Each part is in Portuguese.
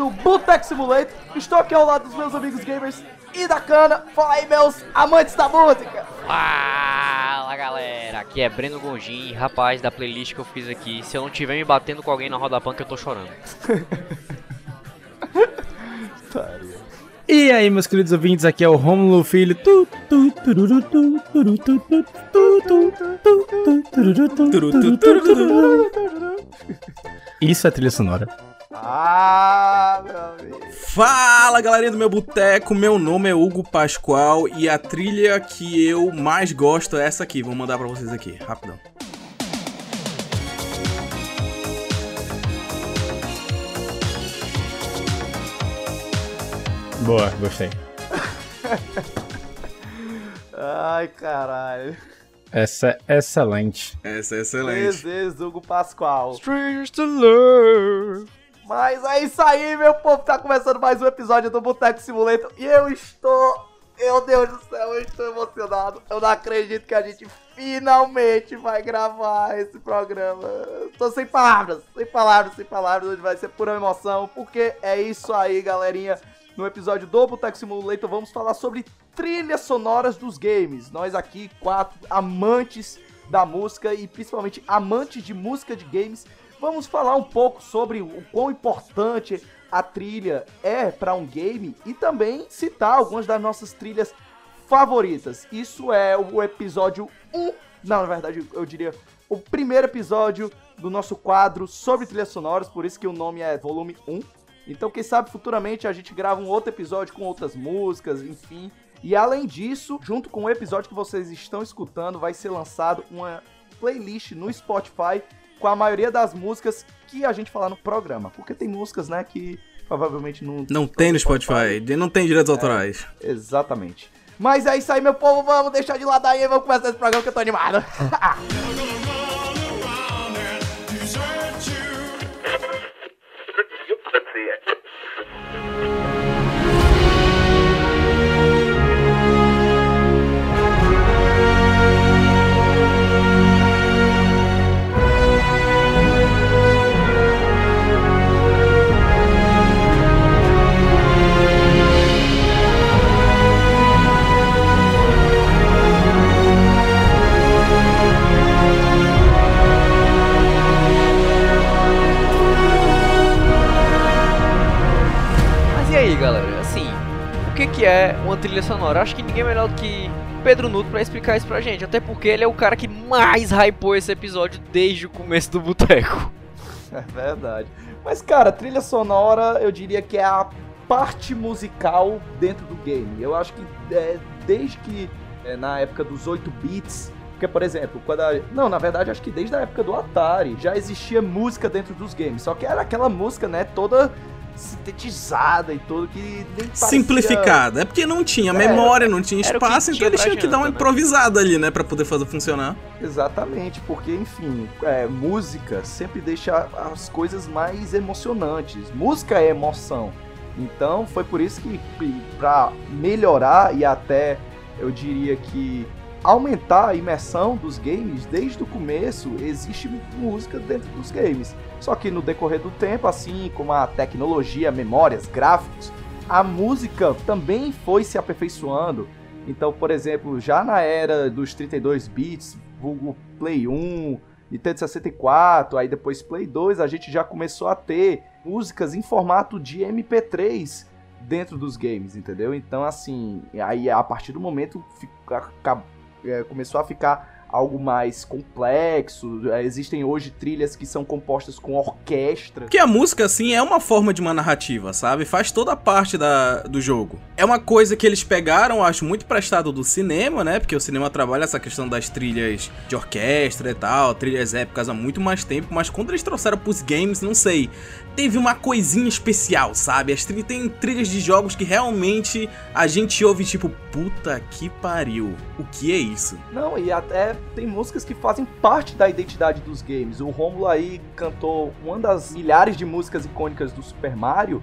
Do Boteco Simulator. Estou aqui ao lado dos meus amigos gamers e da cana. Fala aí, meus amantes da música. Fala galera, aqui é Breno Gonjin, rapaz da playlist que eu fiz aqui. Se eu não tiver me batendo com alguém na roda punk, eu tô chorando. E aí, meus queridos ouvintes, aqui é o Romulo Filho. Isso é trilha sonora. Ah. Fala galerinha do meu boteco, meu nome é Hugo Pascoal e a trilha que eu mais gosto é essa aqui, vou mandar pra vocês aqui, rapidão. Boa, gostei. Ai, caralho. Essa é excelente. Essa é excelente. vezes Hugo Pascoal. Strangers to love. Mas é isso aí, meu povo. Tá começando mais um episódio do Boteco Simulator. E eu estou. Meu Deus do céu, eu estou emocionado. Eu não acredito que a gente finalmente vai gravar esse programa. Tô sem palavras, sem palavras, sem palavras. Hoje vai ser pura emoção. Porque é isso aí, galerinha. No episódio do Boteco Simulator, vamos falar sobre trilhas sonoras dos games. Nós aqui, quatro amantes da música e principalmente amantes de música de games, vamos falar um pouco sobre o quão importante a trilha é para um game e também citar algumas das nossas trilhas favoritas. Isso é o episódio 1, não, na verdade eu diria o primeiro episódio do nosso quadro sobre trilhas sonoras, por isso que o nome é volume 1. Então, quem sabe futuramente a gente grava um outro episódio com outras músicas, enfim. E além disso, junto com o episódio que vocês estão escutando, vai ser lançado uma playlist no Spotify com a maioria das músicas que a gente falar no programa. Porque tem músicas, né, que provavelmente não. Não tem no Spotify, não tem direitos autorais. Exatamente. Mas é isso aí, meu povo. Vamos deixar de lado aí e vamos começar esse programa que eu tô animado. sonora? Acho que ninguém é melhor do que Pedro Nuto pra explicar isso pra gente. Até porque ele é o cara que mais hypou esse episódio desde o começo do boteco. É verdade. Mas, cara, trilha sonora, eu diria que é a parte musical dentro do game. Eu acho que é, desde que é, na época dos 8 bits, porque, por exemplo, quando a... Não, na verdade, acho que desde a época do Atari já existia música dentro dos games. Só que era aquela música, né, toda sintetizada e tudo, que nem parecia... Simplificada, é porque não tinha É, memória, não tinha espaço, então tinha eles pra tinham que dar uma né? improvisada ali, né, pra poder fazer funcionar. Exatamente, porque, enfim, é, música sempre deixa as coisas mais emocionantes. Música é emoção. Então, foi por isso que, que para melhorar e até, eu diria que aumentar a imersão dos games, desde o começo existe música dentro dos games. Só que no decorrer do tempo, assim como a tecnologia, memórias, gráficos, a música também foi se aperfeiçoando. Então, por exemplo, já na era dos 32 bits, vulgo Play 1, Nintendo 64, aí depois Play 2, a gente já começou a ter músicas em formato de MP3 dentro dos games, entendeu? Então, assim, aí a partir do momento é, começou a ficar algo mais complexo. É, Existem hoje trilhas que são compostas com orquestra. Porque a música, assim, é uma forma de uma narrativa, sabe? Faz toda a parte da, do jogo. É uma coisa que eles pegaram, acho, muito prestado do cinema, né? Porque o cinema trabalha essa questão das trilhas de orquestra e tal, trilhas épicas há muito mais tempo, mas quando eles trouxeram pros games, não sei, teve uma coisinha especial, sabe? As trilhas tem trilhas de jogos que realmente a gente ouve tipo, puta que pariu. O que é isso? Não, e até tem músicas que fazem parte da identidade dos games. O Romulo aí cantou uma das milhares de músicas icônicas do Super Mario.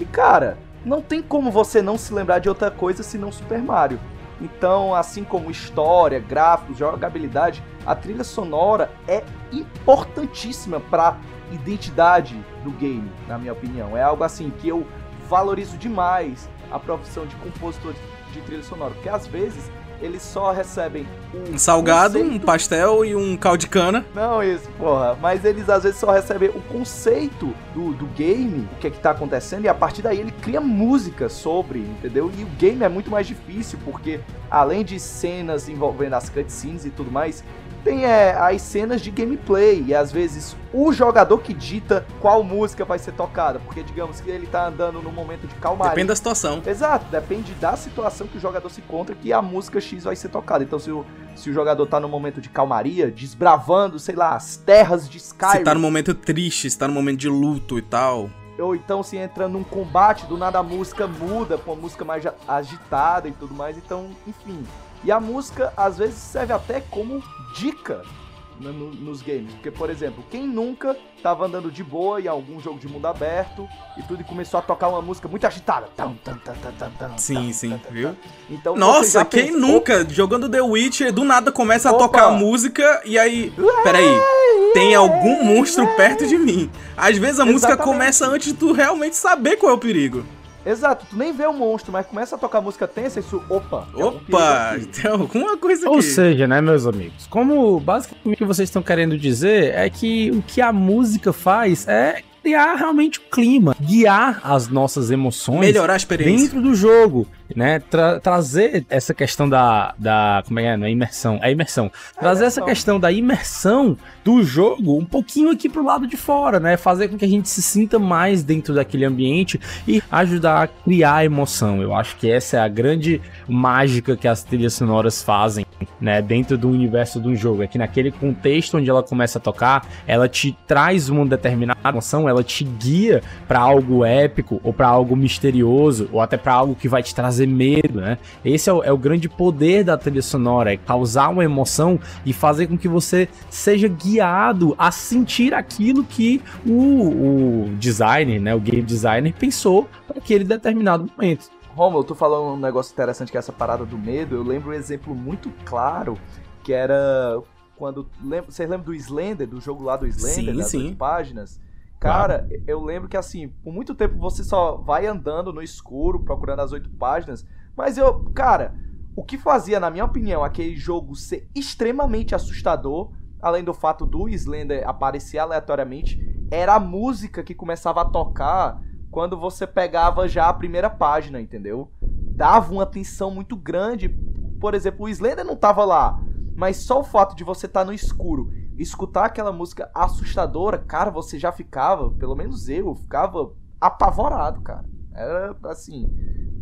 E cara, não tem como você não se lembrar de outra coisa senão Super Mario. Então, assim como história, gráficos, jogabilidade, a trilha sonora é importantíssima para identidade do game, na minha opinião. É algo assim que eu valorizo demais a profissão de compositor de trilha sonora, porque às vezes eles só recebem um, Um salgado, um conceito- pastel e um caldo de cana. Não, isso, porra. Mas eles às vezes só recebem o conceito do, do game, o que é que tá acontecendo, e a partir daí ele cria música sobre, entendeu? E o game é muito mais difícil, porque além de cenas envolvendo as cutscenes e tudo mais, tem é, as cenas de gameplay, e às vezes o jogador que dita qual música vai ser tocada, porque digamos que ele tá andando num momento de calmaria. Depende da situação. Exato, depende da situação que o jogador se encontra que a música X vai ser tocada. Então, se o, se o jogador tá num momento de calmaria, desbravando, sei lá, as terras de Skyrim, Se tá no momento triste, se tá no momento de luto e tal. ou então se entra num combate, do nada a música muda pra uma música mais a- agitada e tudo mais. Então, enfim. E a música, às vezes, serve até como dica no- no- nos games. Porque, por exemplo, quem nunca tava andando de boa em algum jogo de mundo aberto e tudo e começou a tocar uma música muito agitada. Tam, tam, tam, tam, tam, tam, Sim, sim, viu? Então, Nossa, quem nunca, jogando The Witcher, do nada começa a Opa! tocar a música e aí. Peraí, tem algum monstro perto de mim. Às vezes a música Exatamente. começa antes de tu realmente saber qual é o perigo. Exato, tu nem vê o monstro, mas começa a tocar música tensa e isso, opa. algum Opa, tem alguma coisa Ou aqui. seja, né, meus amigos, como basicamente o que vocês estão querendo dizer é que o que a música faz é criar realmente o clima, guiar as nossas emoções Melhorar a experiência. dentro do jogo, né? Tra- trazer essa questão da, da. Como é que é? Não é imersão? É imersão. Trazer essa imersão. questão da imersão do jogo um pouquinho aqui pro lado de fora, né? Fazer com que a gente se sinta mais dentro daquele ambiente e ajudar a criar emoção. Eu acho que essa é a grande mágica que as trilhas sonoras fazem, né? Dentro do universo do jogo. É que naquele contexto onde ela começa a tocar, ela te traz uma determinada emoção, ela te guia pra algo épico ou pra algo misterioso ou até pra algo que vai te trazer medo, né? Esse é o, é o grande poder da trilha sonora, é causar uma emoção e fazer com que você seja guiado a sentir aquilo que o, o designer, né, o game designer pensou para aquele determinado momento. Romulo, tu falou um negócio interessante que é essa parada do medo. Eu lembro um exemplo muito claro que era quando. lem- Vocês lembram do Slender, do jogo lá do Slender, Sim, das sim. páginas? Cara, eu lembro que assim, por muito tempo você só vai andando no escuro procurando as oito páginas, mas eu, cara, o que fazia, na minha opinião, aquele jogo ser extremamente assustador, além do fato do Slender aparecer aleatoriamente, era a música que começava a tocar quando você pegava já a primeira página, entendeu? Dava uma tensão muito grande. Por exemplo, o Slender não tava lá, mas só o fato de você estar no escuro, escutar aquela música assustadora, cara, você já ficava, pelo menos eu, ficava apavorado, cara. Era assim,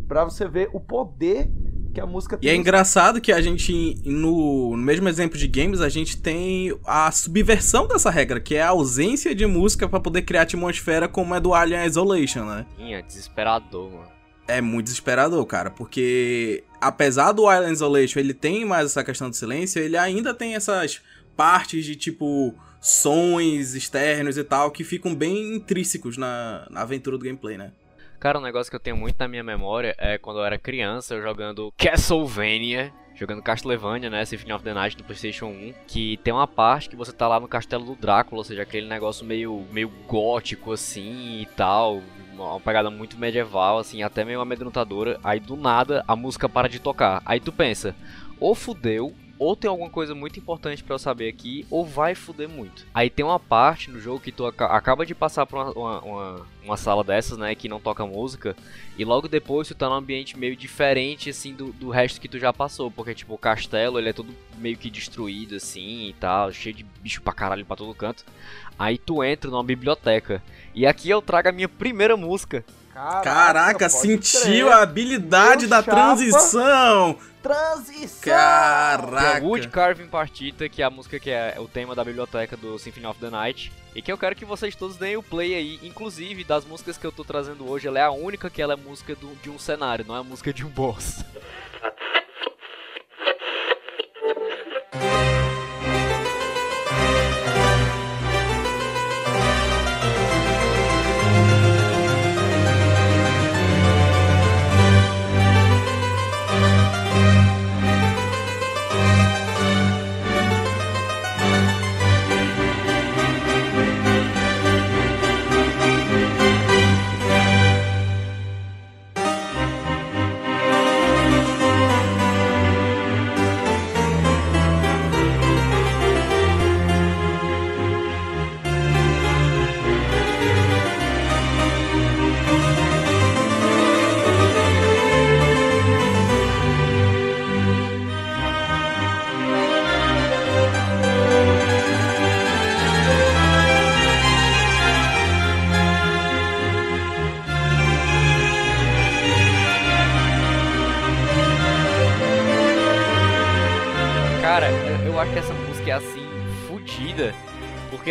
pra você ver o poder que a música E é engraçado que a gente, no, no mesmo exemplo de games, a gente tem a subversão dessa regra, que é a ausência de música pra poder criar atmosfera como é do Alien Isolation, né? Ih, é desesperador, mano. É muito desesperador, cara, porque apesar do Alien Isolation ele tem mais essa questão do silêncio, ele ainda tem essas partes de tipo sons externos e tal que ficam bem intrínsecos na, na aventura do gameplay, né? Cara, um negócio que eu tenho muito na minha memória é quando eu era criança, eu jogando Castlevania, jogando Castlevania, né, Symphony of the Night do PlayStation 1, que tem uma parte que você tá lá no castelo do Drácula, ou seja, aquele negócio meio, meio gótico assim e tal, uma pegada muito medieval, assim, até meio amedrontadora. Aí do nada a música para de tocar. Aí tu pensa, ou fudeu, ou tem alguma coisa muito importante pra eu saber aqui, ou vai fuder muito. Aí tem uma parte no jogo que tu aca- acaba de passar por uma, uma, uma, uma sala dessas, né, que não toca música, e logo depois tu tá num ambiente meio diferente, assim, do, do resto que tu já passou, porque, tipo, o castelo, ele é todo meio que destruído, assim, e tal, cheio de bicho pra caralho pra todo canto. Aí tu entra numa biblioteca, e aqui eu trago a minha primeira música, Caraca, pode sentiu crer. a habilidade Meu da chapa. transição! Transição! é Caraca! Wood Carving Partita, que é a música que é o tema da biblioteca do Symphony of the Night. E que eu quero que vocês todos deem o play aí. Inclusive, das músicas que eu tô trazendo hoje, ela é a única que ela é música do- de um cenário, não é a música de um boss.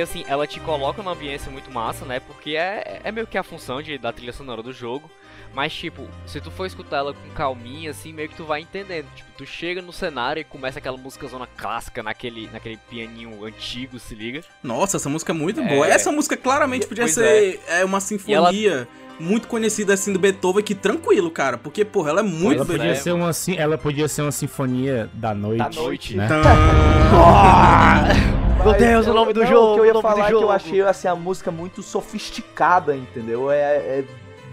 assim, ela te coloca numa ambiência muito massa, né? Porque é, é meio que a função de, da trilha sonora do jogo. Mas, tipo, se tu for escutar ela com calminha, assim, meio que tu vai entendendo. Tipo, tu chega no cenário e começa aquela música zona clássica, naquele, naquele pianinho antigo, se liga. Nossa, essa música é muito É. boa. Essa música claramente podia Pois ser é. uma sinfonia muito conhecida assim do Beethoven, que tranquilo, cara. Porque, porra, ela é muito ela podia é, ser uma ela podia ser uma sinfonia da noite, Da noite. né? Meu Deus, o eu- nome do não, jogo, O que eu ia o falar é que eu achei assim, a música muito sofisticada, entendeu? É, é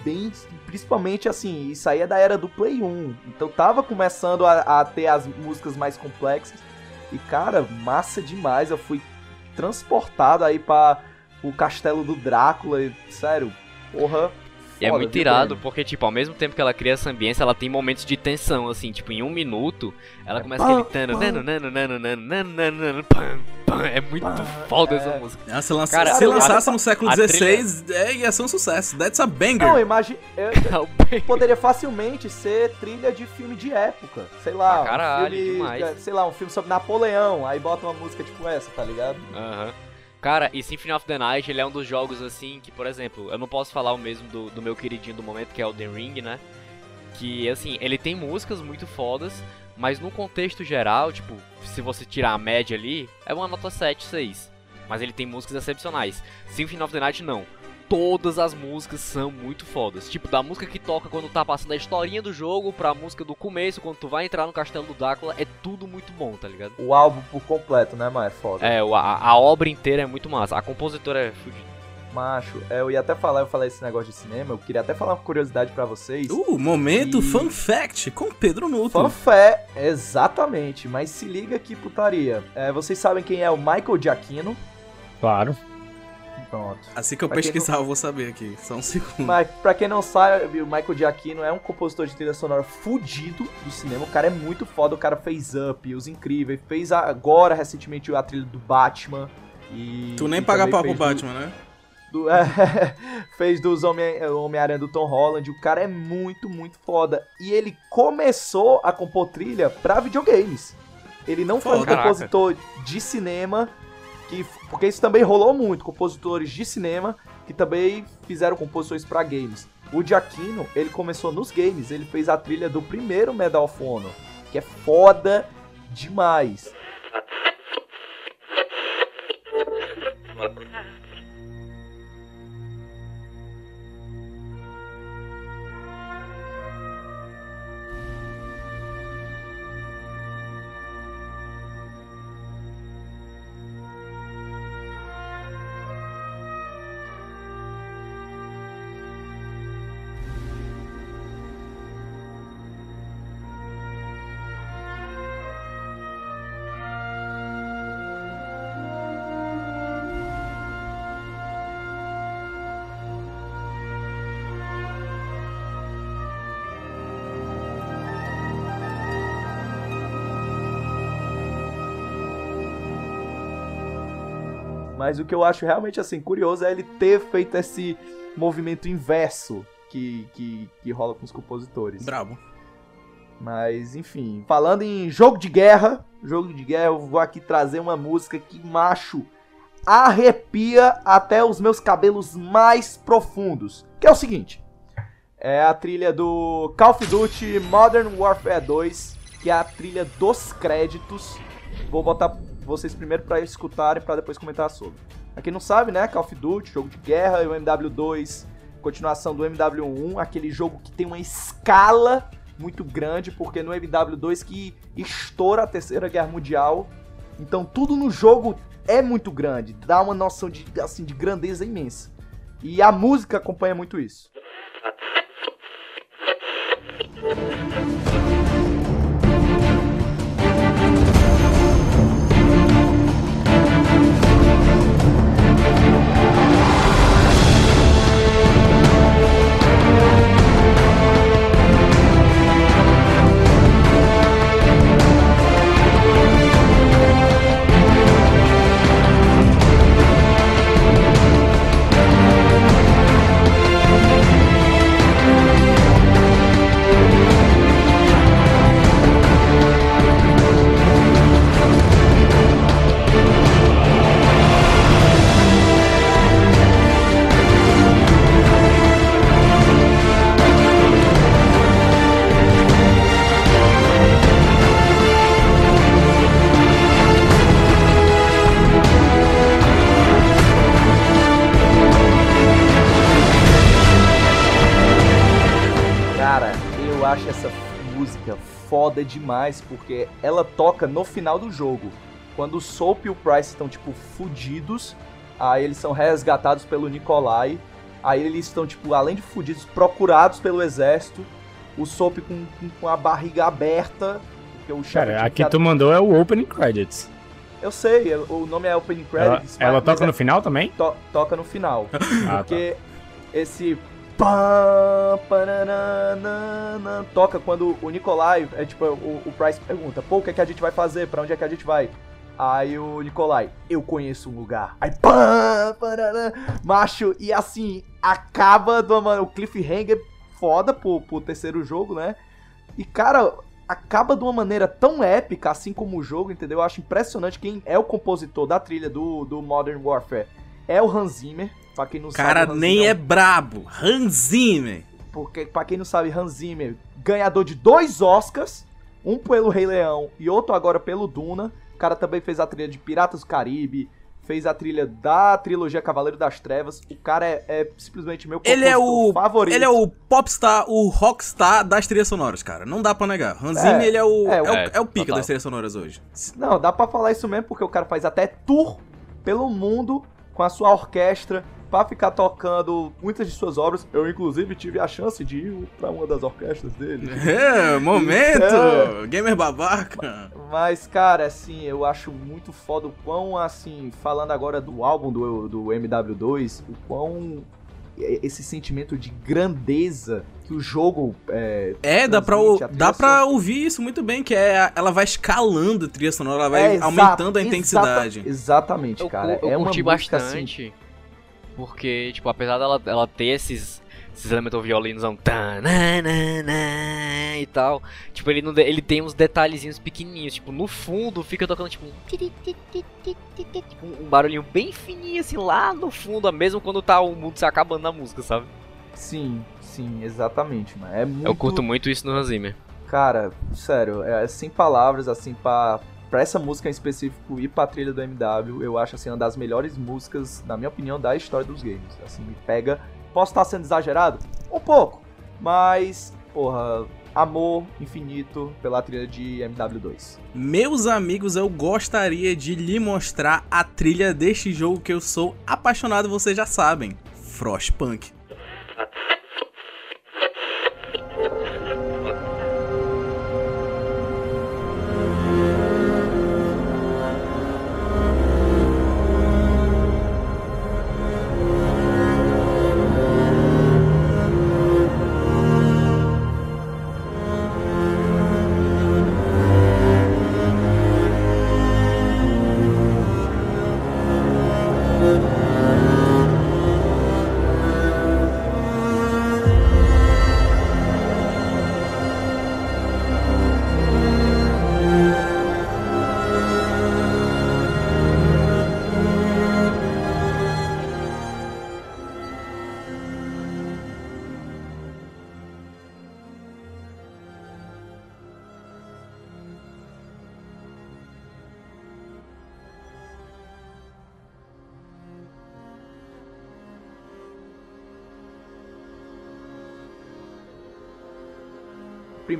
bem. Principalmente assim, isso aí é da era do Play 1. Então tava começando a, a ter as músicas mais complexas. E, cara, massa demais. Eu fui transportado aí para o castelo do Drácula. E, sério, porra. E é muito viu, irado, Breno? porque, tipo, ao mesmo tempo que ela cria essa ambiência, ela tem momentos de tensão, assim, tipo, em um minuto, ela começa pam, aquele tano, nano, nano, nano, nano, nano, nano, nano, pam, pam. É muito Pam, foda é. essa música. Ah, se, lança- Cara, se a- lançasse no século a XVI, é, ia ser um sucesso. That's a banger. Não, imagina. Poderia facilmente ser trilha de filme de época. Sei lá, Pra caralho, um filme. demais. é, Sei lá, um filme sobre Napoleão. Aí bota uma música tipo essa, tá ligado? Aham. Cara, e Symphony of the Night, ele é um dos jogos, assim, que, por exemplo, eu não posso falar o mesmo do, do meu queridinho do momento, que é o The Ring, né? Que, assim, ele tem músicas muito fodas, mas no contexto geral, tipo, se você tirar a média ali, é uma nota 7, 6. Mas ele tem músicas excepcionais. Symphony of the Night, não. Todas as músicas são muito fodas. Tipo, da música que toca quando tá passando a historinha do jogo, pra música do começo, quando tu vai entrar no castelo do Drácula, é tudo muito bom, tá ligado? O álbum por completo, né, mas é foda. É, o- a, a obra inteira é muito massa. A compositora é fodida. Macho, eu ia até falar, eu falei esse negócio de cinema, eu queria até falar uma curiosidade pra vocês. Uh, momento E- fun fact com Pedro Nuto. Fanfé, exatamente, mas se liga que putaria. É, vocês sabem quem é o Michael Giacchino? Claro. Pronto. Assim que eu Pra pesquisar, eu vou saber aqui. Só um segundo. Mas pra quem não sabe, o Michael Giacchino é um compositor de trilha sonora fudido do cinema. O cara é muito foda, o cara fez Up, Os Incríveis, fez agora recentemente a trilha do Batman. E, Tu nem e paga pau pro fez do- Batman, né? do- é, fez dos Homem- Homem-Aranha do Tom Holland. O cara é muito, muito foda. E ele começou a compor trilha pra videogames. Ele não foi um compositor de cinema, que, porque isso também rolou muito. Compositores de cinema que também fizeram composições pra games. O Giacchino, ele começou nos games. Ele fez a trilha do primeiro Medal of Honor, que é foda demais. Mas o que eu acho realmente assim curioso é ele ter feito esse movimento inverso que, que, que rola com os compositores. Brabo. Mas, enfim, falando em jogo de guerra, jogo de guerra, eu vou aqui trazer uma música que, macho, arrepia até os meus cabelos mais profundos. Que é o seguinte: é a trilha do Call of Duty Modern Warfare 2, que é a trilha dos créditos. Vou botar vocês primeiro para escutarem para depois comentar sobre. Pra quem não sabe, né? Call of Duty, jogo de guerra, e o MW2, continuação do MW1, aquele jogo que tem uma escala muito grande, porque no MW2 que estoura a Terceira Guerra Mundial. Então tudo no jogo é muito grande, dá uma noção de, assim, de grandeza imensa. E a música acompanha muito isso. Foda demais porque ela toca no final do jogo. Quando o Soap e o Price estão, tipo, fudidos, aí eles são resgatados pelo Nikolai. Aí eles estão, tipo, além de fudidos, procurados pelo exército. O Soap com, com, a barriga aberta. Porque o Cara, aqui que- tu mandou é o Opening Credits. Eu sei, o nome é Opening Ela, Credits. ela mas- toca mas é- no final também? to- toca no final. Ah, tá. Porque esse paranana, toca quando o Nikolai, é tipo, o, o Price pergunta, pô, o que, é que a gente vai fazer? Pra onde é que a gente vai? Aí o Nikolai, eu conheço um lugar. Aí pam, paranã, macho, e assim, acaba do o cliffhanger foda pro, pro terceiro jogo, né? E cara, acaba de uma maneira tão épica, assim como o jogo, entendeu? Eu acho impressionante quem é o compositor da trilha do, do Modern Warfare. É o Hans Zimmer, pra quem não Cara, sabe. nem Zimmer é brabo. Hans Zimmer. porque, pra quem não sabe, Hans Zimmer, ganhador de dois Oscars, um pelo Rei Leão e outro agora pelo Duna. O cara também fez a trilha de Piratas do Caribe, fez a trilha da trilogia Cavaleiro das Trevas. O cara é, é simplesmente meu Ele é o. favorito. Ele é o popstar, o rockstar das trilhas sonoras, cara. Não dá pra negar. Hans É, Zimmer, ele é o. é, É, o, é, é o pica total. das trilhas sonoras hoje. Não, dá pra falar isso mesmo, porque o cara faz até tour pelo mundo com a sua orquestra pra ficar tocando muitas de suas obras. Eu, inclusive, tive a chance de ir pra uma das orquestras dele. É, momento! É. Gamer babaca. Mas, cara, assim, eu acho muito foda o quão, assim, falando agora do álbum do, do MW2, o quão esse sentimento de grandeza que o jogo é, É, dá pra, a dá pra sonora. ouvir isso muito bem, que é a- ela vai escalando a trilha sonora, ela vai É, exato, aumentando a exata- intensidade. exatamente, Eu, cara. cu- eu é uma curti música, assim, bastante. Porque, tipo, apesar dela ela ter esses, esses elementos violinos tananana e tal, tipo, ele, não, ele tem uns detalhezinhos pequenininhos. Tipo, no fundo fica tocando, tipo, um tipo, um barulhinho bem fininho, assim, lá no fundo, mesmo quando tá o mundo se acabando na música, sabe? Sim, sim, exatamente, mano. É muito, Eu curto muito isso no Hans Zimmer. Cara, sério, é sem palavras, assim, pra, pra essa música em específico e pra trilha do MW, eu acho, assim, uma das melhores músicas, na minha opinião, da história dos games. Assim, me pega. Posso estar sendo exagerado? Um pouco. Mas, porra, amor infinito pela trilha de MW2. Meus amigos, eu gostaria de lhe mostrar a trilha deste jogo que eu sou apaixonado, vocês já sabem. Frostpunk.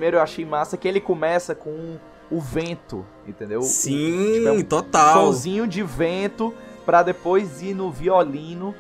Primeiro eu achei massa que ele começa com o vento, entendeu? Sim, tipo, é um total. Solzinho de vento pra depois ir no violino.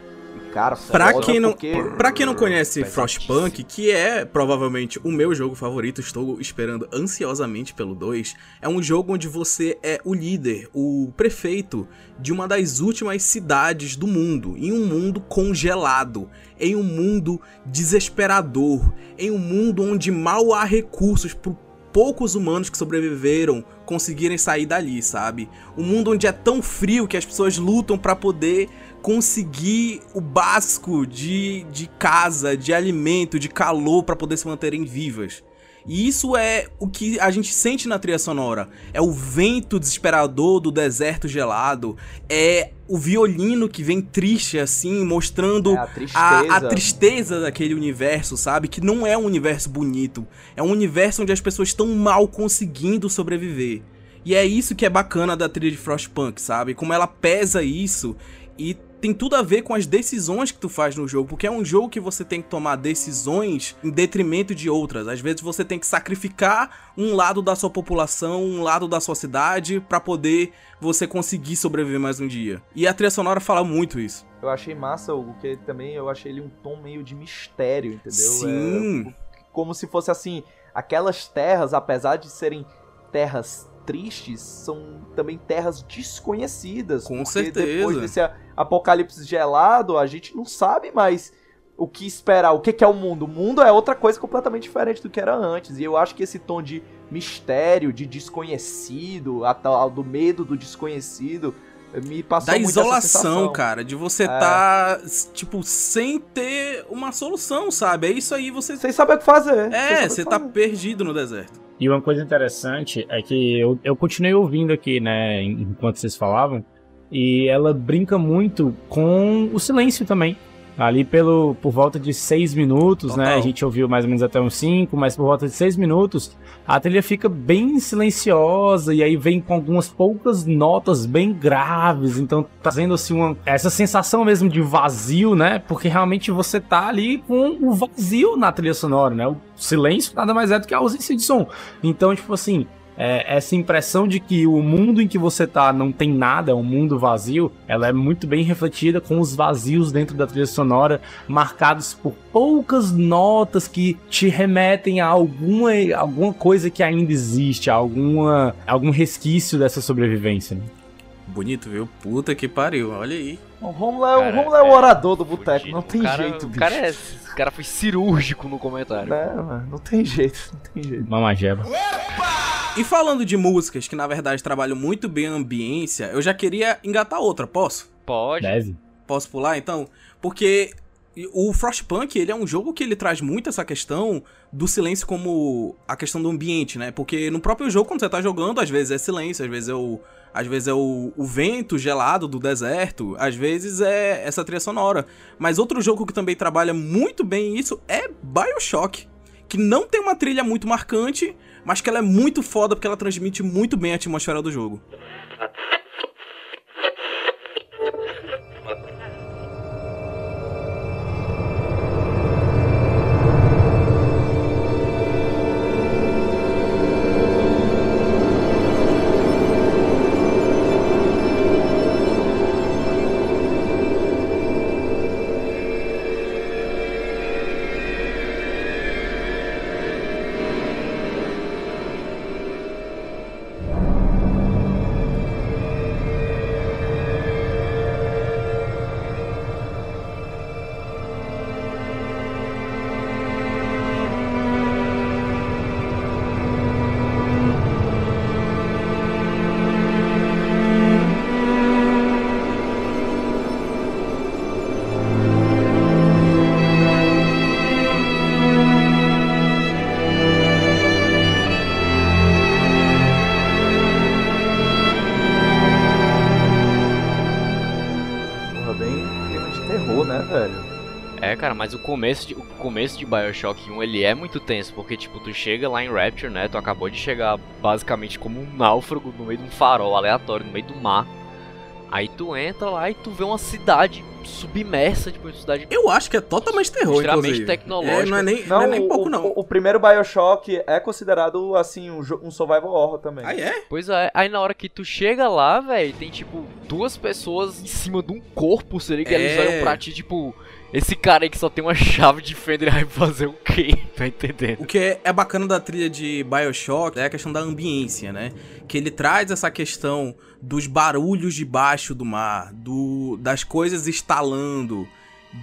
Cara, Pra quem, não, porque- pra quem não conhece Pesadíssimo. Frostpunk, que é provavelmente o meu jogo favorito, estou esperando ansiosamente pelo 2, é um jogo onde você é o líder, o prefeito de uma das últimas cidades do mundo, em um mundo congelado, em um mundo desesperador, em um mundo onde mal há recursos para poucos humanos que sobreviveram conseguirem sair dali, sabe? Um mundo onde é tão frio que as pessoas lutam para poder conseguir o básico de, de casa, de alimento, de calor para poder se manterem vivas. E isso é o que a gente sente na trilha sonora. É o vento desesperador do deserto gelado. É o violino que vem triste, assim, mostrando É, a tristeza. a, a tristeza daquele universo, sabe? Que não é um universo bonito. É um universo onde as pessoas estão mal conseguindo sobreviver. E é isso que é bacana da trilha de Frostpunk, sabe? Como ela pesa isso e tem tudo a ver com as decisões que tu faz no jogo, porque é um jogo que você tem que tomar decisões em detrimento de outras. Às vezes você tem que sacrificar um lado da sua população, um lado da sua cidade pra poder você conseguir sobreviver mais um dia. E a trilha sonora fala muito isso. Eu achei massa, Hugo, que também eu achei ele um tom meio de mistério, entendeu? Sim. É, como se fosse assim, aquelas terras, apesar de serem terras tristes, são também terras desconhecidas. Com porque certeza. Depois desse apocalipse gelado, a gente não sabe mais o que esperar, o que é o mundo. O mundo é outra coisa completamente diferente do que era antes. E eu acho que esse tom de mistério, de desconhecido, do medo do desconhecido, me passou da isolação, cara, de você É. tá, tipo, sem ter uma solução, sabe? É isso aí, você. Sem saber o que fazer. É, você tá fazer. perdido no deserto. E uma coisa interessante é que eu, eu continuei ouvindo aqui, né, enquanto vocês falavam, e ela brinca muito com o silêncio também. Ali pelo, por volta de seis minutos, né? Total. A gente ouviu mais ou menos até uns cinco, mas por volta de seis minutos, a trilha fica bem silenciosa e aí vem com algumas poucas notas bem graves, então trazendo assim uma, essa sensação mesmo de vazio, né? Porque realmente você tá ali com o vazio na trilha sonora, né? O silêncio nada mais é do que a ausência de som. Então, tipo assim, é, essa impressão de que o mundo em que você tá não tem nada, é um mundo vazio, ela é muito bem refletida com os vazios dentro da trilha sonora, marcados por poucas notas que te remetem a alguma, alguma coisa que ainda existe, a alguma, algum resquício dessa sobrevivência. né? Bonito, viu? Puta que pariu, olha aí. O Romulo é, o Romulo é o é orador do boteco, não tem O cara- jeito, o bicho. cara, é, o cara foi cirúrgico no comentário. Né, mano, não tem jeito, não tem jeito. Mamajeba. E falando de músicas que na verdade trabalham muito bem a ambiência, eu já queria engatar outra, posso? Pode. Deve. Posso pular então? Porque o Frostpunk, ele é um jogo que ele traz muito essa questão do silêncio como a questão do ambiente, né? Porque no próprio jogo, quando você tá jogando, às vezes é silêncio, às vezes é o, às vezes é o, o vento gelado do deserto, às vezes é essa trilha sonora. Mas outro jogo que também trabalha muito bem isso é Bioshock, que não tem uma trilha muito marcante, mas que ela é muito foda porque ela transmite muito bem a atmosfera do jogo. Cara, mas o começo de, o começo de Bioshock 1 ele é muito tenso, porque tipo, tu chega lá em Rapture, né? Tu acabou de chegar basicamente como um náufrago no meio de um farol aleatório, no meio do mar. Aí tu entra lá e tu vê uma cidade submersa, tipo, uma cidade Eu acho que é totalmente terror, Extremamente inclusive. tecnológica. É, não é nem, não, é nem o, pouco, o- não. O, primeiro Bioshock é considerado, assim, um, um survival horror também. Ah, é? Pois é, aí na hora que tu chega lá, velho, tem tipo duas pessoas em cima de um corpo, seria que eles É. olham pra ti, tipo, esse cara aí que só tem uma chave de fenda, ele vai fazer o quê? Tá entendendo? O que é, é bacana da trilha de Bioshock é a questão da ambiência, né? Que ele traz essa questão dos barulhos debaixo do mar, do, das coisas estalando,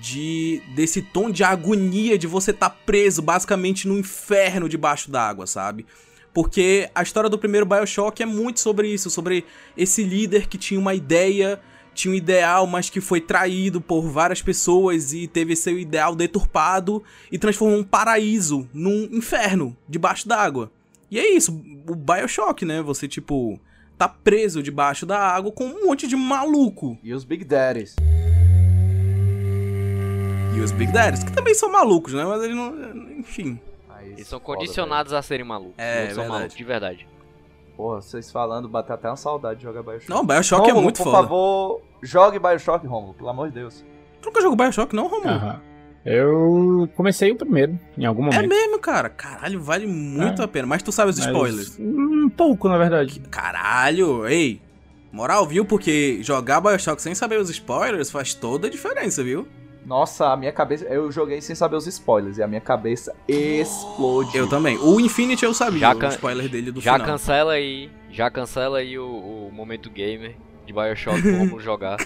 de desse tom de agonia de você estar preso basicamente no inferno debaixo d'água, sabe? Porque a história do primeiro Bioshock é muito sobre isso, sobre esse líder que tinha uma ideia, tinha um ideal, mas que foi traído por várias pessoas e teve seu ideal deturpado e transformou um paraíso num inferno debaixo d'água. E é isso, o Bioshock, né? Você, tipo, tá preso debaixo da água com um monte de maluco. E os Big Daddies. E os Big Daddies, que também são malucos, né? Mas eles não. Enfim. Aí, Eles são foda, condicionados a serem malucos. É, Eles são verdade. malucos, de verdade. Porra, vocês falando, bateu até uma saudade de jogar Bioshock. Não, Bioshock é Rômulo, muito por foda. favor, jogue Bioshock, Romulo, pelo amor de Deus. Tu nunca jogou Bioshock, não, Romulo? Aham. Eu comecei o primeiro, em algum momento. É mesmo, cara. Caralho, vale muito É. a pena. Mas tu sabe os mas- spoilers. Um pouco, na verdade. Caralho, ei. Moral, viu? Porque jogar Bioshock sem saber os spoilers faz toda a diferença, viu? Nossa, a minha cabeça. Eu joguei sem saber os spoilers e a minha cabeça explodiu. Eu também. O Infinity eu sabia, Já o can- spoiler dele do Já final. cancela aí, já cancela aí o, o momento gamer de Bioshock, vamos jogar.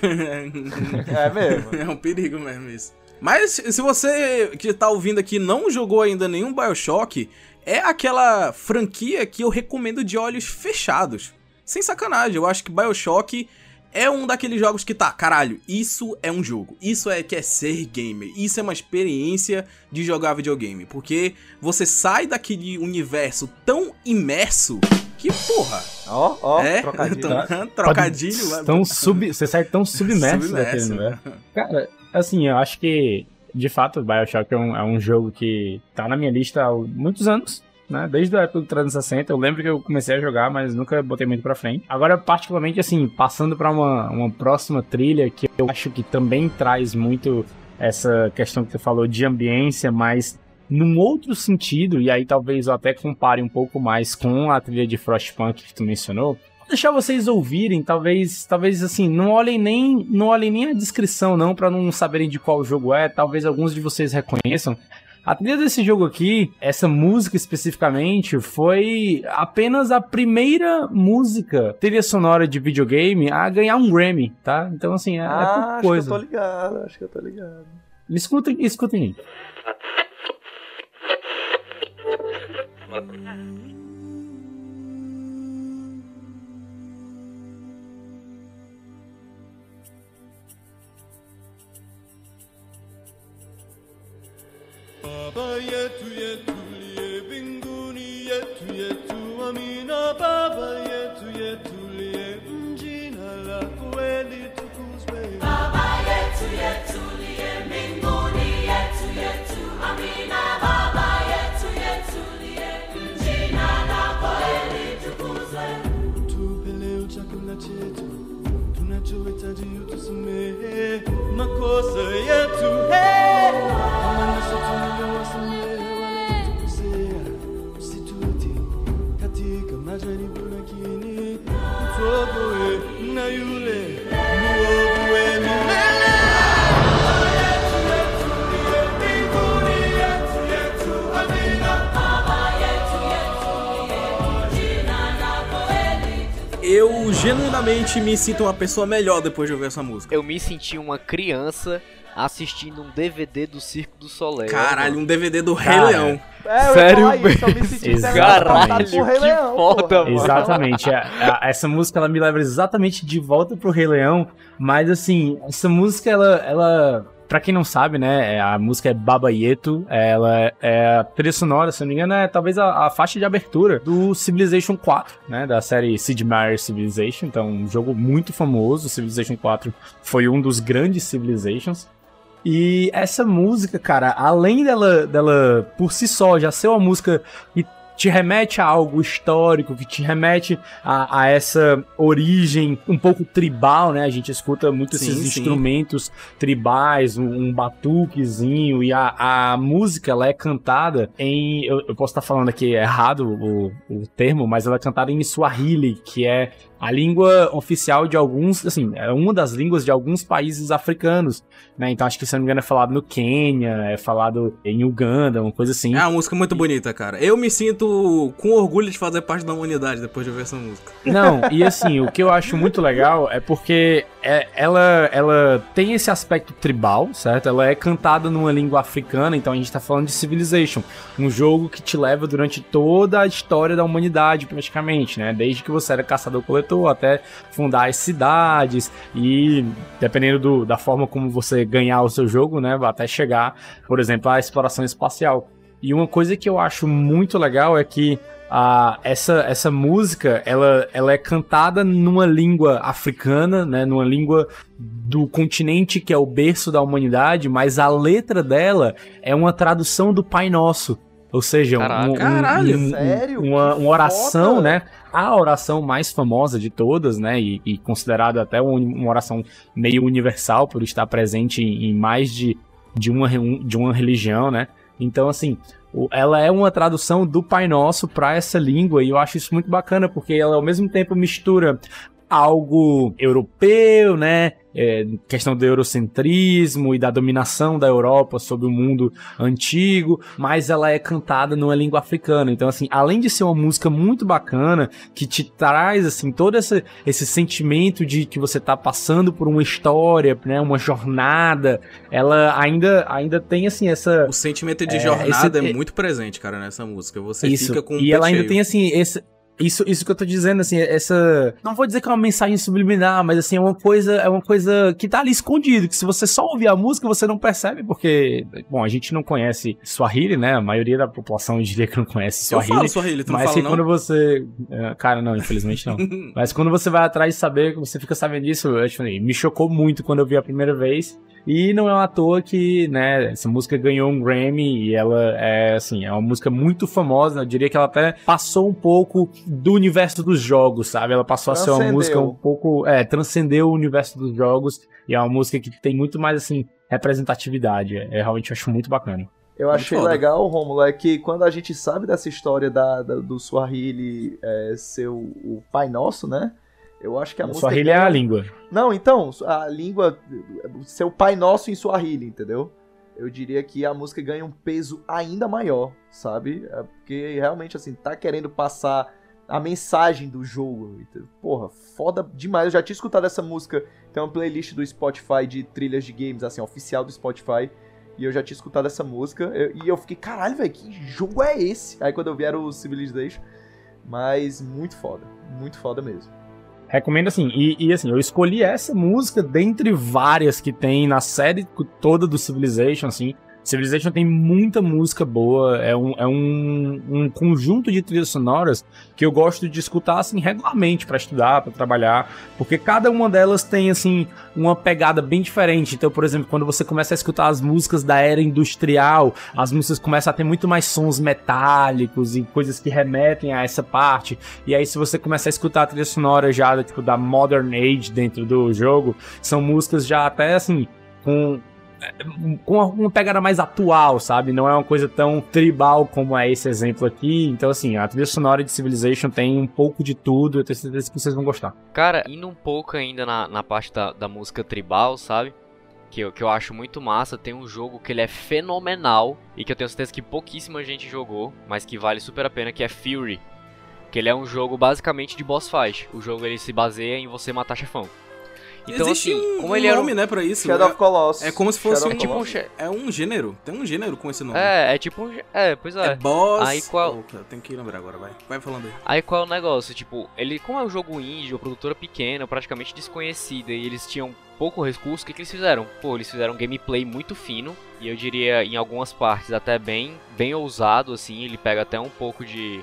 É mesmo. É um perigo mesmo isso. Mas se você que tá ouvindo aqui não jogou ainda nenhum Bioshock, é aquela franquia que eu recomendo de olhos fechados. Sem sacanagem, eu acho que Bioshock é um daqueles jogos que tá, caralho, isso é um jogo. Isso é que é ser gamer. Isso é uma experiência de jogar videogame. Porque você sai daquele universo tão imerso que, porra, Ó, ó, é, trocadilho. tão- trocadilho. mas- Tão sub, você sai tão submerso, Submerso. daquele universo. Cara, assim, eu acho que, de fato, Bioshock é um, é um jogo que tá na minha lista há muitos anos. Né? Desde a época do 360, eu lembro que eu comecei a jogar, mas nunca botei muito pra frente. Agora, particularmente, assim, passando pra uma, uma próxima trilha que eu acho que também traz muito essa questão que você falou de ambiência, mas num outro sentido, e aí talvez eu até compare um pouco mais com a trilha de Frostpunk que tu mencionou, deixar vocês ouvirem, talvez, talvez assim, não olhem nem, não olhem nem a descrição não para não saberem de qual jogo é, talvez alguns de vocês reconheçam. A trilha desse jogo aqui, essa música especificamente, foi apenas a primeira música trilha sonora de videogame a ganhar um Grammy, tá? Então assim, é, é Ah, pouca acho que eu coisa. tô ligado, acho que eu tô ligado. Escutem, escutem Baba yetu yetu liye mbinguni yetu yetu amina Baba yetu yetu liye mjina lako litukuzwe Baba yetu yetu liye mbinguni yetu yetu amina Baba yetu yetu liye jina lako litukuzwe Tupe leo chakula chetu tunachohitaji utusamehe makosa yetu. Hey! Eu genuinamente me sinto uma pessoa melhor depois de ouvir essa música. Eu me senti uma criança assistindo um DVD do Circo do Soleil. Caralho, um DVD do Rei Cara, Leão. É, eu Sério mesmo? Rei que Leão, foda, mano. Exatamente. A- a- essa música ela me leva exatamente de volta pro Rei Leão, mas assim, essa música ela ela Pra quem não sabe, né, é- a música é Baba Yeto, ela é a trilha sonora, se não me engano, é talvez a, a faixa de abertura do Civilization 4, né, da série Sid Meier's Civilization, então um jogo muito famoso, Civilization 4 foi um dos grandes Civilizations, e essa música, cara, além dela, dela por si só já ser uma música que te remete a algo histórico, que te remete a, a essa origem um pouco tribal, né? A gente escuta muito Sim, esses sim. instrumentos tribais, um, um batuquezinho, e a, a música ela é cantada em. Eu, eu posso estar falando aqui errado o, o termo, mas ela é cantada em Swahili, que é a língua oficial de alguns, assim, é uma das línguas de alguns países africanos, né? Então acho que, se não me engano, é falado no Quênia, é falado em Uganda, uma coisa assim. É uma música muito bonita, cara. Eu me sinto com orgulho de fazer parte da humanidade depois de ouvir essa música. Não, e assim, o que eu acho muito legal é porque é- ela, ela tem esse aspecto tribal, certo? Ela é cantada numa língua africana, então a gente tá falando de Civilization, um jogo que te leva durante toda a história da humanidade, praticamente, né? Desde que você era caçador-coletor até fundar as cidades e dependendo do- da forma como você ganhar o seu jogo, né? Até chegar, por exemplo, à exploração espacial. E uma coisa que eu acho muito legal é que a, essa, essa música, ela, ela é cantada numa língua africana, né, numa língua do continente que é o berço da humanidade, mas a letra dela é uma tradução do Pai Nosso. Ou seja, um- Caraca. um- Caralho, um- um- sério? uma, uma oração, foda. né? A oração mais famosa de todas, né? E, e considerada até um- uma oração meio universal por estar presente em, em mais de, de, uma, de uma religião, né? Então, assim, ela é uma tradução do Pai Nosso para essa língua e eu acho isso muito bacana porque ela ao mesmo tempo mistura algo europeu, né? É, questão do eurocentrismo e da dominação da Europa sobre o mundo antigo, mas ela é cantada numa língua africana. Então, assim, além de ser uma música muito bacana, que te traz, assim, todo esse, esse sentimento de que você tá passando por uma história, né? Uma jornada, ela ainda, ainda tem, assim, essa. O sentimento de É, jornada esse- é muito presente, cara, nessa música. Você Isso. fica com o e ela ainda cheio. tem assim esse isso, isso que eu tô dizendo assim, essa não vou dizer que é uma mensagem subliminar, mas assim é uma coisa é uma coisa que tá ali escondido, que se você só ouvir a música você não percebe porque bom, a gente não conhece Swahili, né? A maioria da população eu diria que não conhece Eu Swahili. falo Swahili, tu não mas fala que não? quando você. é, Cara, não, infelizmente não. Mas quando você vai atrás de saber, você fica sabendo disso, eu te falei, me chocou muito quando eu vi a primeira vez. E não é à toa que, né, essa música ganhou um Grammy e ela é, assim, é uma música muito famosa. Eu diria que ela até passou um pouco do universo dos jogos, sabe? Ela passou a ser uma música um pouco, é, transcendeu o universo dos jogos e é uma música que tem muito mais, assim, representatividade. É, é, realmente eu acho muito bacana. Eu achei foda. legal, Romulo, é que quando a gente sabe dessa história da, da- do Swahili é, ser o, o Pai Nosso, né? Eu acho que a O música. Swahili é a língua. Não, então, a língua. Seu Pai Nosso em Swahili, entendeu? Eu diria que a música ganha um peso ainda maior, sabe? É Porque realmente, assim, tá querendo passar a mensagem do jogo. Porra, foda demais. Eu já tinha escutado essa música. Tem uma playlist do Spotify de trilhas de games, assim, oficial do Spotify. E eu já tinha escutado essa música. eu- e eu fiquei, caralho, velho, que jogo é esse? Aí quando eu vi era o Civilization. Mas muito foda. Muito foda mesmo. Recomendo assim, e, e, assim, eu escolhi essa música dentre várias que tem na série toda do Civilization, assim. Civilization tem muita música boa, é um, é um, um conjunto de trilhas sonoras que eu gosto de escutar assim regularmente pra estudar, pra trabalhar, porque cada uma delas tem assim uma pegada bem diferente. Então, por exemplo, quando você começa a escutar as músicas da era industrial, as músicas começam a ter muito mais sons metálicos e coisas que remetem a essa parte. E aí, se você começa a escutar a trilha sonora já tipo, da Modern Age dentro do jogo, são músicas já até assim, com. Com uma- pegada mais atual, sabe? Não é uma coisa tão tribal como é esse exemplo aqui. Então, assim, a trilha sonora de Civilization tem um pouco de tudo. Eu tenho certeza que vocês vão gostar. Cara, indo um pouco ainda na, na parte da, da música tribal, sabe? Que eu, que eu acho muito massa. Tem um jogo que ele é fenomenal e que eu tenho certeza que pouquíssima gente jogou, mas que vale super a pena, que é Fury. Que ele é um jogo basicamente de boss fight. O jogo ele se baseia em você matar chefão. Então, Existe assim, um, como um ele era um- nome, né, pra isso. Shadow é, of Colossus. é como se fosse Shadow um, É tipo um é um gênero. Tem um gênero com esse nome. É, é tipo um. É, pois É é. boss. Aí qual- Opa, eu tenho que lembrar agora, vai. Vai falando aí. Aí qual é o negócio? Tipo, ele, como é um jogo indie, uma produtora pequena, praticamente desconhecida, e eles tinham pouco recurso, o que, que eles fizeram? Pô, eles fizeram um gameplay muito fino, e eu diria em algumas partes até bem, bem ousado, assim, ele pega até um pouco de,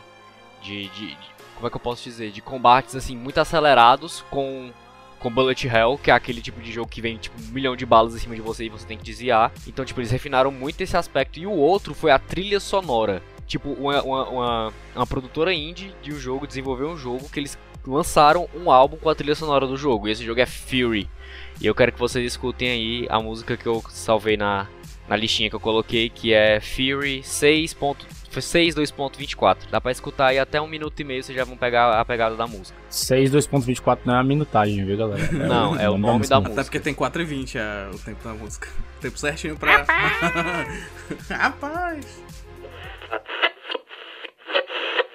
de, de, de- Como é que eu posso dizer? De combates, assim, muito acelerados com. Com Bullet Hell, que é aquele tipo de jogo que vem tipo um milhão de balas em cima de você e você tem que desviar. Então, tipo, eles refinaram muito esse aspecto. E o outro foi a trilha sonora tipo, uma, uma, uma, uma produtora indie de um jogo desenvolveu um jogo que eles lançaram um álbum com a trilha sonora do jogo. E esse jogo é Fury. E eu quero que vocês escutem aí a música que eu salvei na, na listinha que eu coloquei, que é Fury 6. 6.2.24. Dá pra escutar aí até um minuto e meio, vocês já vão pegar a pegada da música. 6, 2.24 não é a minutagem, viu, galera? Não, é o nome da Até música. porque tem 4 e 20 é o tempo da música. Tempo certinho pra. Rapaz! Caralho,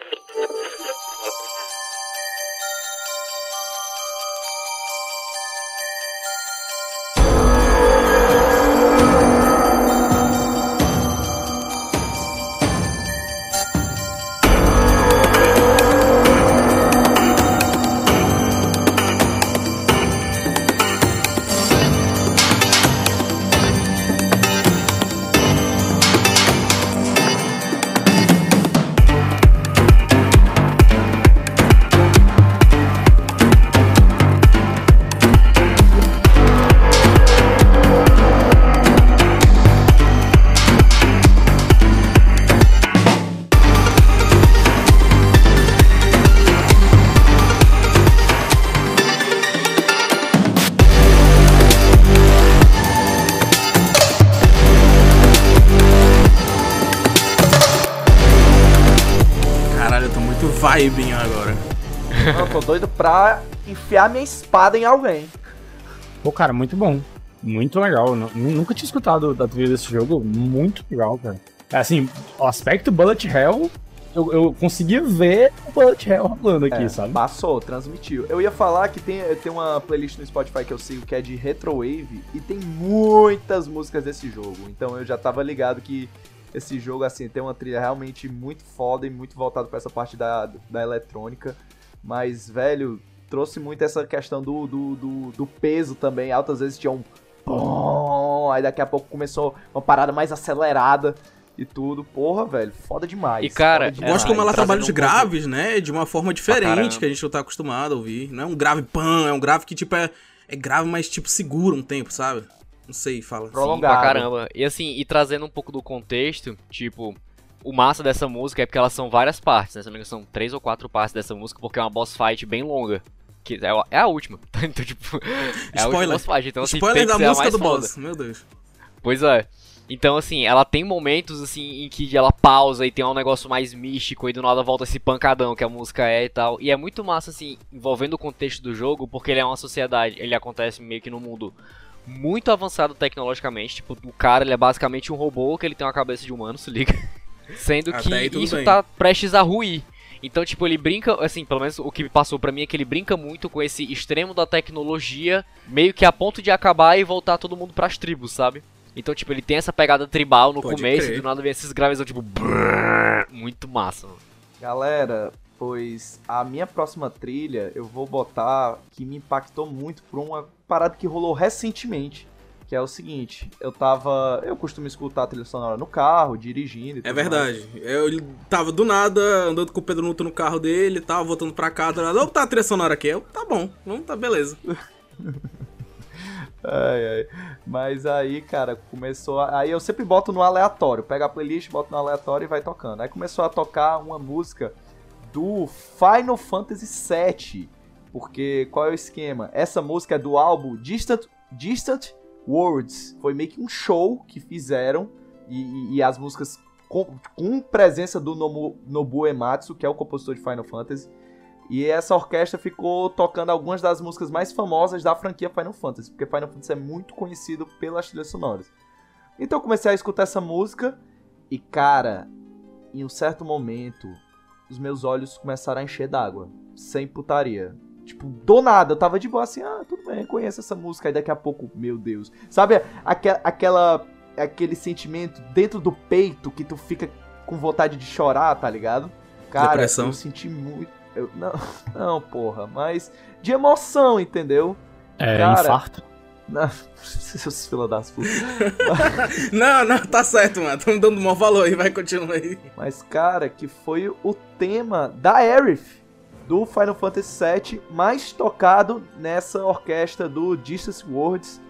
pra enfiar minha espada em alguém. Pô, cara, muito bom. Muito legal. Nunca tinha escutado da trilha desse jogo. Muito legal, cara. É, Assim, o aspecto Bullet Hell, eu, eu conseguia ver o Bullet Hell rolando aqui, É, sabe? Passou, transmitiu. Eu ia falar que tem, tem uma playlist no Spotify que eu sigo que é de Retrowave e tem muitas músicas desse jogo. Então eu já tava ligado que esse jogo, assim, tem uma trilha realmente muito foda e muito voltado pra essa parte da, da eletrônica. Mas, velho, trouxe muito essa questão do, do, do, do peso também. Altas vezes tinha um. Pom, aí daqui a pouco começou uma parada mais acelerada e tudo. Porra, velho, foda demais. E, cara, É, gosto como ela trabalha os um graves, né? De uma forma diferente que a gente não tá acostumado a ouvir. Não é um grave pan, é um grave que, tipo, é, é grave, mas, tipo, segura um tempo, sabe? Não sei, fala. Sim, Prolongado. pra caramba. E assim, e trazendo um pouco do contexto, tipo, o massa dessa música é porque elas são várias partes, né? Se não me engano, são três ou quatro partes dessa música, porque é uma boss fight bem longa. Que é a, é a última. então, tipo, é a última Spoiler. boss fight. Então, assim, Spoiler tem que da música do foda. boss, meu Deus. Pois é. Então, assim, ela tem momentos, assim, em que ela pausa e tem um negócio mais místico e do nada volta esse pancadão que a música é e tal. E é muito massa, assim, envolvendo o contexto do jogo, porque ele é uma sociedade, ele acontece meio que num mundo muito avançado tecnologicamente. Tipo, o cara, ele é basicamente um robô que ele tem uma cabeça de humano, se liga. Sendo Até que isso bem. tá prestes a ruir. Então, tipo, ele brinca, assim, pelo menos o que passou pra mim é que ele brinca muito com esse extremo da tecnologia, meio que a ponto de acabar e voltar todo mundo pras tribos, sabe? Então, tipo, ele tem essa pegada tribal no Pode começo crer. e do nada vem esses graves, tipo, brrr, muito massa, mano. Galera, pois a minha próxima trilha eu vou botar que me impactou muito por uma parada que rolou recentemente. Que é o seguinte, eu tava. Eu costumo escutar a trilha sonora no carro, dirigindo e É tudo verdade. Eu ele tava do nada andando com o Pedro Nuto no carro dele, tava voltando pra casa, "Ô, tá a trilha sonora aqui. Eu, tá bom, vamos, tá beleza. Ai, ai. Mas aí, cara, começou. A... Aí eu sempre boto no aleatório. Pego a playlist, boto no aleatório e vai tocando. Aí começou a tocar uma música do Final Fantasy VII. Porque qual é o esquema? Essa música é do álbum Distant, Distant Worlds. Foi meio que um show que fizeram. E, e- e as músicas com, com presença do Nobu, Nobu Ematsu, que é o compositor de Final Fantasy. E essa orquestra ficou tocando algumas das músicas mais famosas da franquia Final Fantasy, porque Final Fantasy é muito conhecido pelas trilhas sonoras. Então eu comecei a escutar essa música e, cara, em um certo momento, os meus olhos começaram a encher d'água, sem putaria. Tipo, do nada, eu tava de boa assim, ah, tudo bem, conheço essa música, aí daqui a pouco, meu Deus. Sabe aque- aquela, aquele sentimento dentro do peito que tu fica com vontade de chorar, tá ligado? Cara, Depressão. eu senti muito. Eu, não, não, porra, mas de emoção, entendeu? É, Cara, infarto. Não, seus fila das putas. Não, não, tá certo, mano. Tamo dando maior valor aí, vai, continua aí. Mas, cara, que foi o tema da Aerith do Final Fantasy VII mais tocado nessa orquestra do Distance Worlds.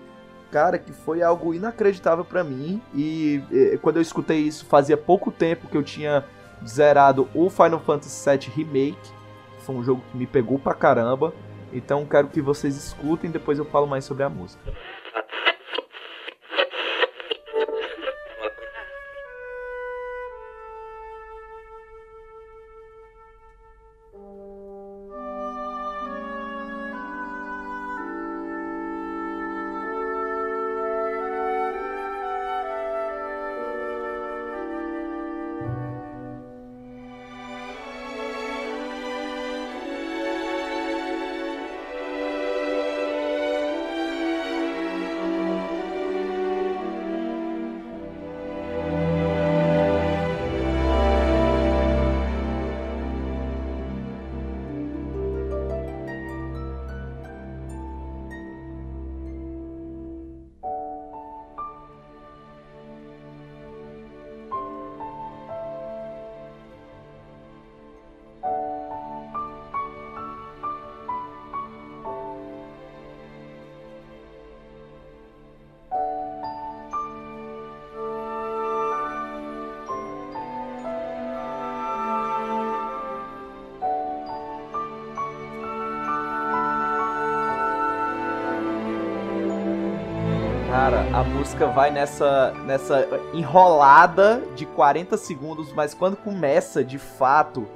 Cara, que foi algo inacreditável pra mim. E eh, quando eu escutei isso, fazia pouco tempo que eu tinha zerado o Final Fantasy VII Remake. Foi um jogo que me pegou pra caramba. Então quero que vocês escutem, depois eu falo mais sobre a música. Música vai nessa, nessa enrolada de 40 segundos, mas quando começa de fato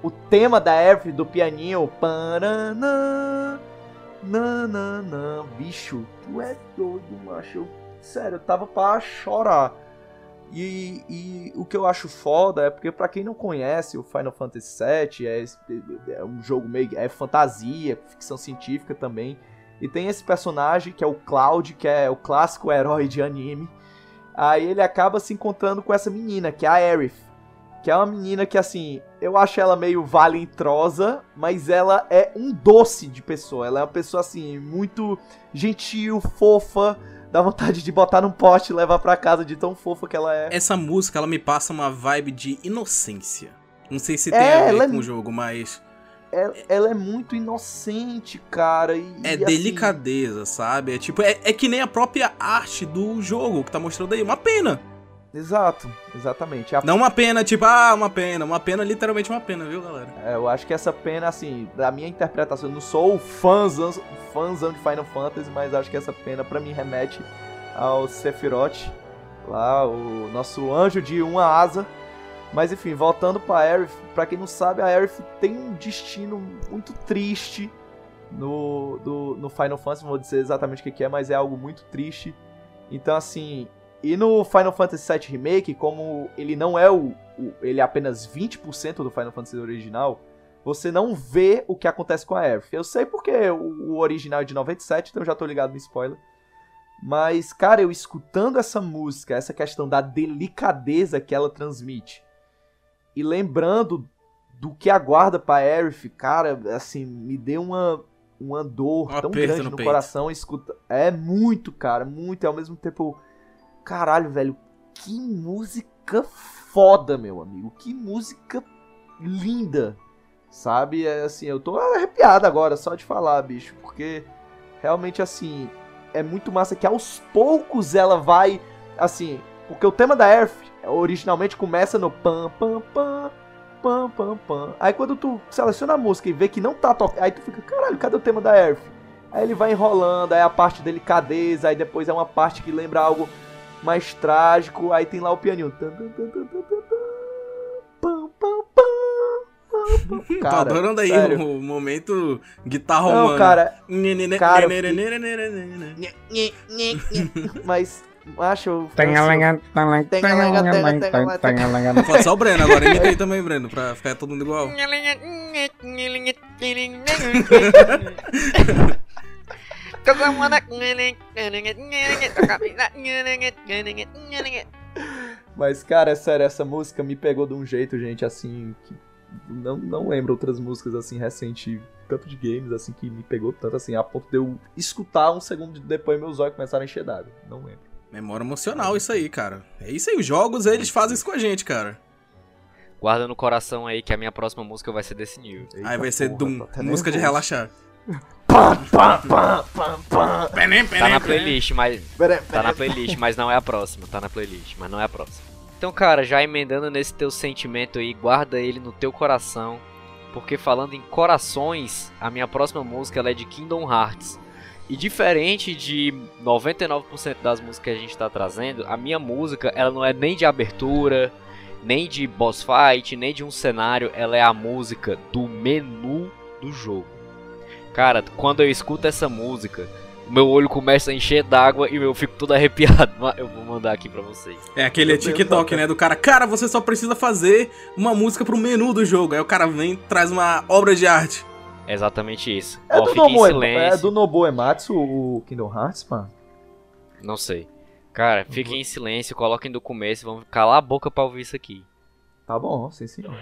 o tema da Eve do pianinho, paranã, nananã, bicho, tu é doido, macho. Sério, eu tava pra chorar. E, e o que eu acho foda é porque, pra quem não conhece, o Final Fantasy VII é, esse- é um jogo meio. é fantasia, ficção científica também. E tem esse personagem que é o Cloud, que é o clássico herói de anime. Aí ele acaba se encontrando com essa menina, que é a Aerith. Que é uma menina que, assim, eu acho ela meio valentrosa, mas ela é um doce de pessoa. Ela é uma pessoa, assim, muito gentil, fofa. Dá vontade de botar num pote e levar pra casa de tão fofa que ela é. Essa música, ela me passa uma vibe de inocência. Não sei se É, tem a ver ela é com o jogo, mas Ela, ela é muito inocente, cara. E, é e, assim, delicadeza, sabe? É tipo, é, é que nem a própria arte do jogo que tá mostrando aí. Uma pena. exato, exatamente. A Não uma pena, tipo, ah, uma pena. Uma pena, literalmente uma pena, viu, galera? É, eu acho que essa pena, assim, da minha interpretação, eu não sou fãzão, fãzão de Final Fantasy, mas acho que essa pena pra mim remete ao Sephiroth, lá, o nosso anjo de uma asa. Mas enfim, voltando pra Aerith, pra quem não sabe, a Aerith tem um destino muito triste no, do, no Final Fantasy, não vou dizer exatamente o que é, mas é algo muito triste. Então, assim, e no Final Fantasy VII Remake, como ele não é o, o- ele é apenas 20% do Final Fantasy original, você não vê o que acontece com a Aerith. Eu sei porque o, o original é de 97, então já tô ligado no spoiler. Mas, cara, eu escutando essa música, essa questão da delicadeza que ela transmite, e lembrando do que aguarda pra Aerith, cara, assim, me deu uma, uma dor Um tão grande no no, coração. Escuta, é muito, cara, muito. E ao mesmo tempo, caralho, velho, que música foda, meu amigo. Que música linda, sabe? É assim, eu tô arrepiado agora só de falar, bicho, porque realmente assim é muito massa que aos poucos ela vai assim, porque o tema da Earth originalmente começa no pam pam pam pam pam pam. Aí quando tu seleciona a música e vê que não tá tocando, aí tu fica, caralho, cadê o tema da Earth? Aí ele vai enrolando, aí a parte delicadeza, aí depois é uma parte que lembra algo mais trágico, aí tem lá o pianinho. Pam. Tô Cara, adorando aí sério. o momento guitarra Não, romana. cara, cara, mas acho Tem a assim, lenga, tem a lenga, tem a lenga, tem a lenga, tem a lenga. Pode só o Breno, agora imita aí também, Breno, pra ficar todo mundo igual. Mas, cara, é sério, essa música me pegou de um jeito, gente, assim, que não, não lembro outras músicas, assim, recente, tanto de games, assim, que me pegou tanto, assim, a ponto de eu escutar um segundo depois meus olhos começaram a encher d'água. Não lembro. Memória emocional isso aí, cara. É isso aí, os jogos, eles fazem isso com a gente, cara. Guarda no coração aí que a minha próxima música vai ser desse nível. aí vai ser porra, Doom, música de relaxar. Pam, pam, pam, pam, pam. Penem, Tá penem, na penem. playlist, mas. Pera, Tá na playlist, mas não é a próxima. Tá na playlist, mas não é a próxima. Então, cara, já emendando nesse teu sentimento aí, guarda ele no teu coração. Porque falando em corações, a minha próxima música ela é de Kingdom Hearts. E diferente de 99% das músicas que a gente tá trazendo, a minha música ela não é nem de abertura, nem de boss fight, nem de um cenário, ela é a música do menu do jogo. Cara, quando eu escuto essa música, o meu olho começa a encher d'água e eu fico todo arrepiado. Mas Eu vou mandar aqui pra vocês. É aquele Meu TikTok, né? Do cara, cara, você só precisa fazer uma música pro menu do jogo. Aí o cara vem e traz uma obra de arte. É exatamente isso. É Ó, do, Nobu, é do Nobu Ematsu o Kingdom Hearts, mano? Não sei. Cara, fiquem em silêncio, coloquem do começo, vamos calar a boca pra ouvir isso aqui. Tá bom, sim senhor.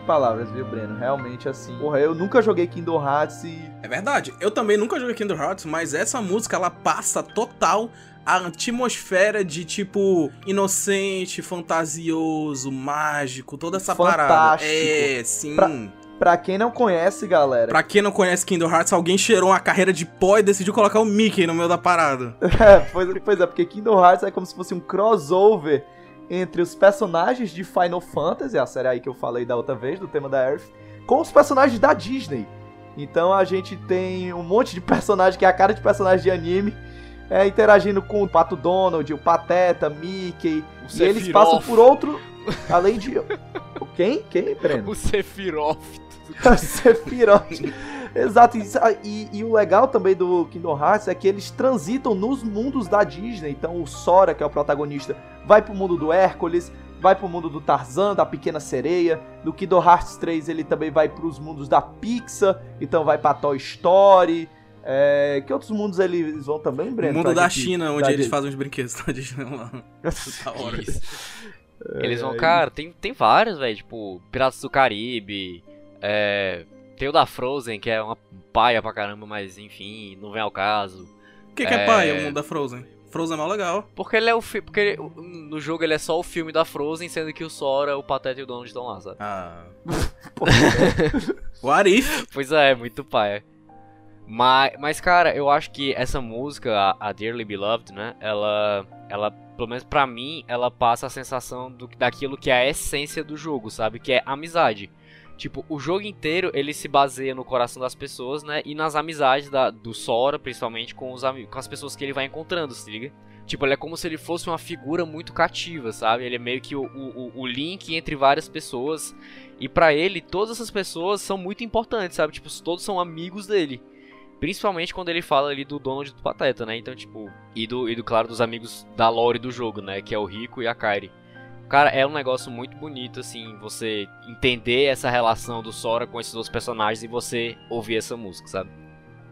Sem palavras, viu, Breno? Realmente assim. Porra, eu nunca joguei Kingdom Hearts e. É verdade. Eu também nunca joguei Kingdom Hearts, mas essa música ela passa total a atmosfera de tipo inocente, fantasioso, mágico, toda essa parada. Fantástico. É, sim. Pra- Pra quem não conhece, galera. Pra quem não conhece Kingdom Hearts, alguém cheirou uma carreira de pó e decidiu colocar o Mickey no meio da parada. É, pois, pois é, porque Kingdom Hearts é como se fosse um crossover entre os personagens de Final Fantasy, a série aí que eu falei da outra vez, do tema da Earth, com os personagens da Disney. Então a gente tem um monte de personagem que é a cara de personagem de anime, é, interagindo com o Pato Donald, o Pateta, Mickey, e eles passam por outro, além de... Quem? Quem, Breno? O Sephiroth. Sephiroth. Exato. e- E, o legal também do Kingdom Hearts é que eles transitam nos mundos da Disney. Então o Sora, que é o protagonista, vai pro mundo do Hércules, vai pro mundo do Tarzan, da Pequena Sereia. No Kingdom Hearts 3 ele também vai pros mundos da Pixar, então vai pra Toy Story. É, que outros mundos eles vão também, O Breno? mundo Pra da gente- China, onde pra eles gente- fazem os brinquedos da Disney lá. Da hora. Eles vão, É, cara, tem, tem vários, velho, tipo, Piratas do Caribe, é, tem o da Frozen, que é uma paia pra caramba, mas enfim, não vem ao caso. O que, que é, É. pai? É o mundo da Frozen. Frozen é mó legal. Porque ele é o fi- porque ele- no jogo ele é só o filme da Frozen, sendo que o Sora, o Pateta e o Donald estão lá, sabe? Ah. What if? Pois é, muito paia. Mas, mas, cara, eu acho que essa música, a, a Dearly Beloved, né? Ela, ela, pelo menos pra mim, ela passa a sensação do, daquilo que é a essência do jogo, sabe? Que é amizade. Tipo, o jogo inteiro ele se baseia no coração das pessoas, né? E nas amizades da, do Sora, principalmente com, os, com as pessoas que ele vai encontrando, se liga? Tipo, ele é como se ele fosse uma figura muito cativa, sabe? Ele é meio que o, o, o- link entre várias pessoas. E pra ele, todas essas pessoas são muito importantes, sabe? Tipo, todos são amigos dele. Principalmente quando ele fala ali do Donald do Pateta, né? Então, tipo, e do, e do claro, dos amigos da lore do jogo, né? Que é o Rico e a Kairi. Cara, é um negócio muito bonito, assim, você entender essa relação do Sora com esses outros personagens e você ouvir essa música, sabe?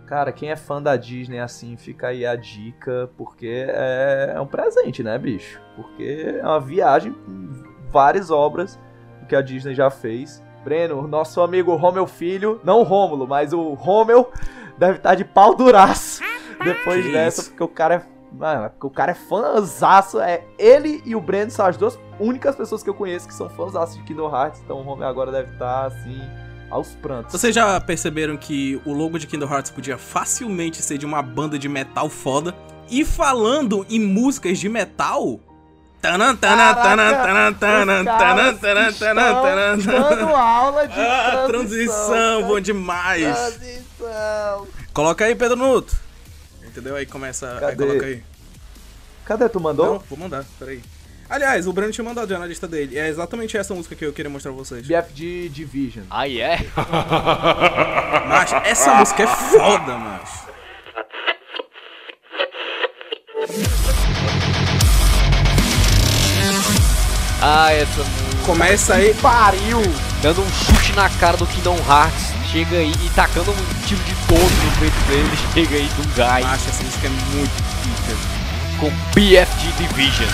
Cara, quem é fã da Disney assim, fica aí a dica, porque é, é um presente, né, bicho? Porque é uma viagem com várias obras que a Disney já fez. Breno, nosso amigo Romeu Filho, não o Rômulo, mas o Romeu deve estar de pau duraço depois Que dessa, isso. porque o cara é. Mano, é porque o cara é fãzaço. É ele e o Breno são as duas únicas pessoas que eu conheço que são fãzaço de Kingdom Hearts. Então o Homem agora deve estar assim. Aos prantos. Vocês já perceberam que o logo de Kingdom Hearts podia facilmente ser de uma banda de metal foda? E falando em músicas de metal, Dando aula de ah, transição, transição, bom demais. Transição. Coloca aí, Pedro Nuto. Entendeu? Aí começa. Aí Cadê? coloca aí. Cadê? Tu mandou? Não, vou mandar, peraí. Aliás, o Breno tinha mandado já na lista dele. É exatamente essa música que eu queria mostrar pra vocês. BFG Division. Ah, é? Mas essa música é foda, mas. Ah, essa música. Começa aí. Pariu! Dando um chute na cara do Kingdom Hearts. Chega aí e tacando um tiro de todo no peito dele. Chega aí do Guy Macho, essa música é muito pica. com BFG Division.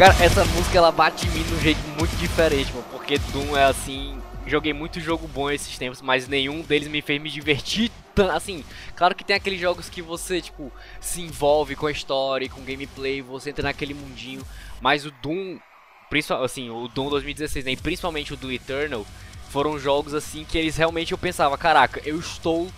Cara, essa música ela bate em mim de um jeito muito diferente, mano. Porque Doom é assim. Joguei muito jogo bom esses tempos, mas nenhum deles me fez me divertir tanto. Assim, claro que tem aqueles jogos que você, tipo, se envolve com a história, com o gameplay, você entra naquele mundinho. Mas o Doom, assim, o Doom 2016, né, e principalmente o do Eternal, foram jogos assim que eles realmente eu pensava, caraca, eu estou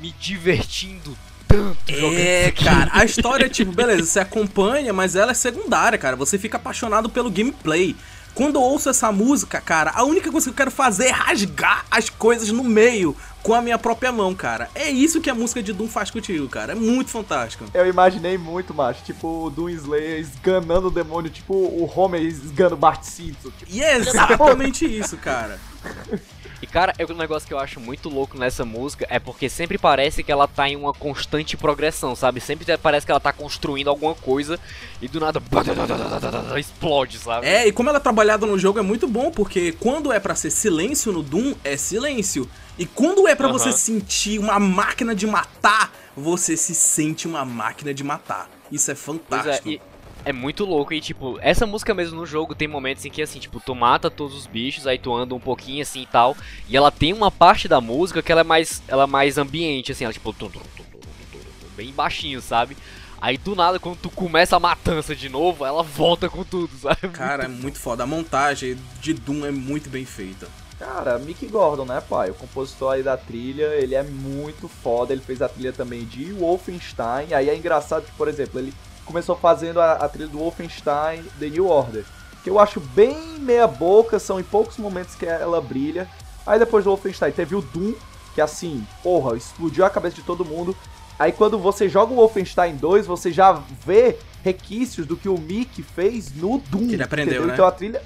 me divertindo tanto É, cara, a história, tipo, beleza, você acompanha, mas ela é secundária, cara. Você fica apaixonado pelo gameplay. Quando eu ouço essa música, cara, a única coisa que eu quero fazer é rasgar as coisas no meio com a minha própria mão, cara. É isso que a música de Doom faz contigo, cara. É muito fantástico. Eu imaginei muito, macho. Tipo, o Doom Slayer esganando o demônio, tipo o Homer esgando o Bart Simpson. Tipo, E é exatamente isso, cara. E cara, é um negócio que eu acho muito louco nessa música é porque sempre parece que ela tá em uma constante progressão, sabe? Sempre parece que ela tá construindo alguma coisa e do nada explode, sabe? É, e como ela é trabalhada no jogo é muito bom, porque quando é pra ser silêncio no Doom, é silêncio. E quando é pra Aham. você sentir uma máquina de matar, você se sente uma máquina de matar. Isso é Pois fantástico. é, e é muito louco e tipo, essa música mesmo no jogo tem momentos em que assim, tipo, tu mata todos os bichos, aí tu anda um pouquinho assim e tal, e ela tem uma parte da música que ela é mais ela é mais ambiente assim, ela tipo bem baixinho, sabe? Aí do nada quando tu começa a matança de novo, ela volta com tudo, sabe? Cara, é muito foda. A montagem de Doom é muito bem feita. Cara, Mick Gordon, né, pai? O compositor aí da trilha, ele é muito foda. Ele fez a trilha também de Wolfenstein. Aí é engraçado que, por exemplo, ele começou fazendo a, a trilha do Wolfenstein The New Order. Que eu acho bem meia boca, são em poucos momentos que ela brilha. Aí depois do Wolfenstein teve o Doom, que assim, porra, explodiu a cabeça de todo mundo. Aí quando você joga o Wolfenstein 2, você já vê requisitos do que o Mick fez no Doom. Que ele aprendeu, entendeu? né? Então a trilha.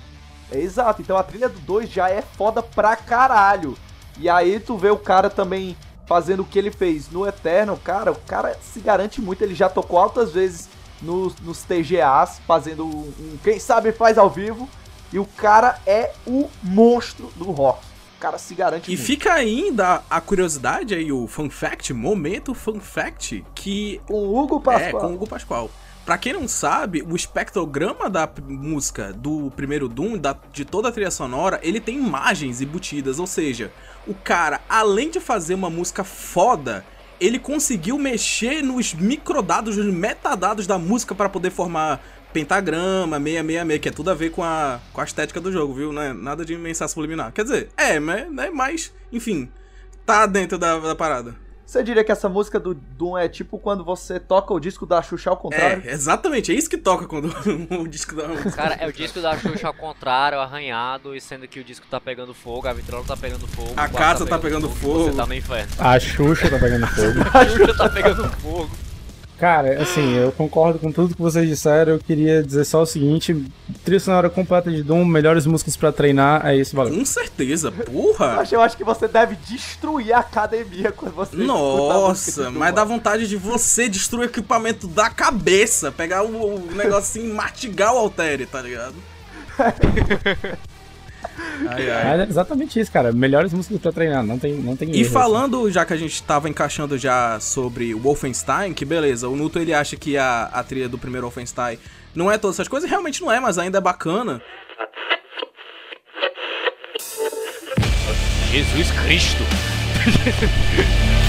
Exato, então a trilha do 2 já é foda pra caralho. E aí tu vê o cara também fazendo o que ele fez no Eternal, cara, o cara se garante muito, ele já tocou altas vezes nos, nos TGAs, fazendo um, um quem sabe faz ao vivo, e o cara é o monstro do rock. O cara se garante E muito. fica ainda a curiosidade aí, o fun fact, momento fun fact, que Com o Hugo é Pascoal. com o Hugo Pascoal. Pra quem não sabe, o espectrograma da música do primeiro Doom, da- de toda a trilha sonora, ele tem imagens embutidas, ou seja, o cara, além de fazer uma música foda, ele conseguiu mexer nos microdados, nos metadados da música pra poder formar pentagrama, 666, que é tudo a ver com a, com a estética do jogo, viu? Não é nada de mensagem subliminar. Quer dizer, é, mas, né, mas enfim, tá dentro da, da parada. Você diria que essa música do Doom é tipo quando você toca o disco da Xuxa ao contrário? É, exatamente, é isso que toca quando o disco da música. Cara, é o disco da Xuxa ao contrário, arranhado, e sendo que o disco tá pegando fogo, a vitrola tá pegando fogo, A o quarto casa tá pegando e fogo. Você tá no inferno. A Xuxa tá pegando fogo. A Xuxa tá pegando fogo. Cara, assim, eu concordo com tudo que vocês disseram. Eu queria dizer só o seguinte: trilha sonora completa de Doom, melhores músicas pra treinar, é isso, valeu. Com certeza, porra. Mas eu acho que você deve destruir a academia quando você Nossa, mas dá vontade de você destruir o equipamento da cabeça, pegar o, o negócio assim, mastigar o altere, tá ligado? Ai, ai. É exatamente isso, cara. Melhores músicas pra treinar, não tem, não tem E erro, assim. falando, já que a gente tava encaixando já sobre o Wolfenstein, que beleza, o Nuto ele acha que a, a trilha do primeiro Wolfenstein Não é todas essas coisas, realmente não é, mas ainda é bacana. Jesus Cristo.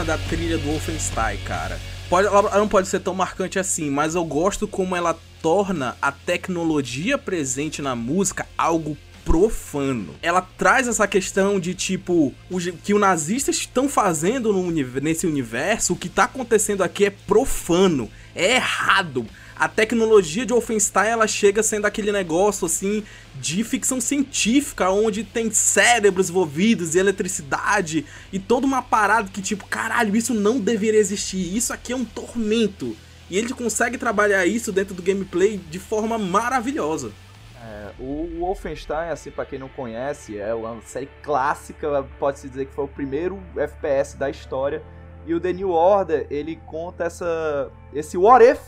bacana da trilha do Wolfenstein, cara? Pode, ela não pode ser tão marcante assim, mas eu gosto como ela torna a tecnologia presente na música algo profano. Ela traz essa questão de tipo o que os nazistas estão fazendo no nesse universo, o que tá acontecendo aqui é profano, é errado. A tecnologia de Wolfenstein ela chega sendo aquele negócio assim de ficção científica, onde tem cérebros envolvidos e eletricidade e toda uma parada que tipo, caralho, isso não deveria existir, isso aqui é um tormento. E ele consegue trabalhar isso dentro do gameplay de forma maravilhosa. É, o Wolfenstein, assim, pra quem não conhece, é uma série clássica, pode-se dizer que foi o primeiro FPS da história. E o The New Order, ele conta essa, esse what if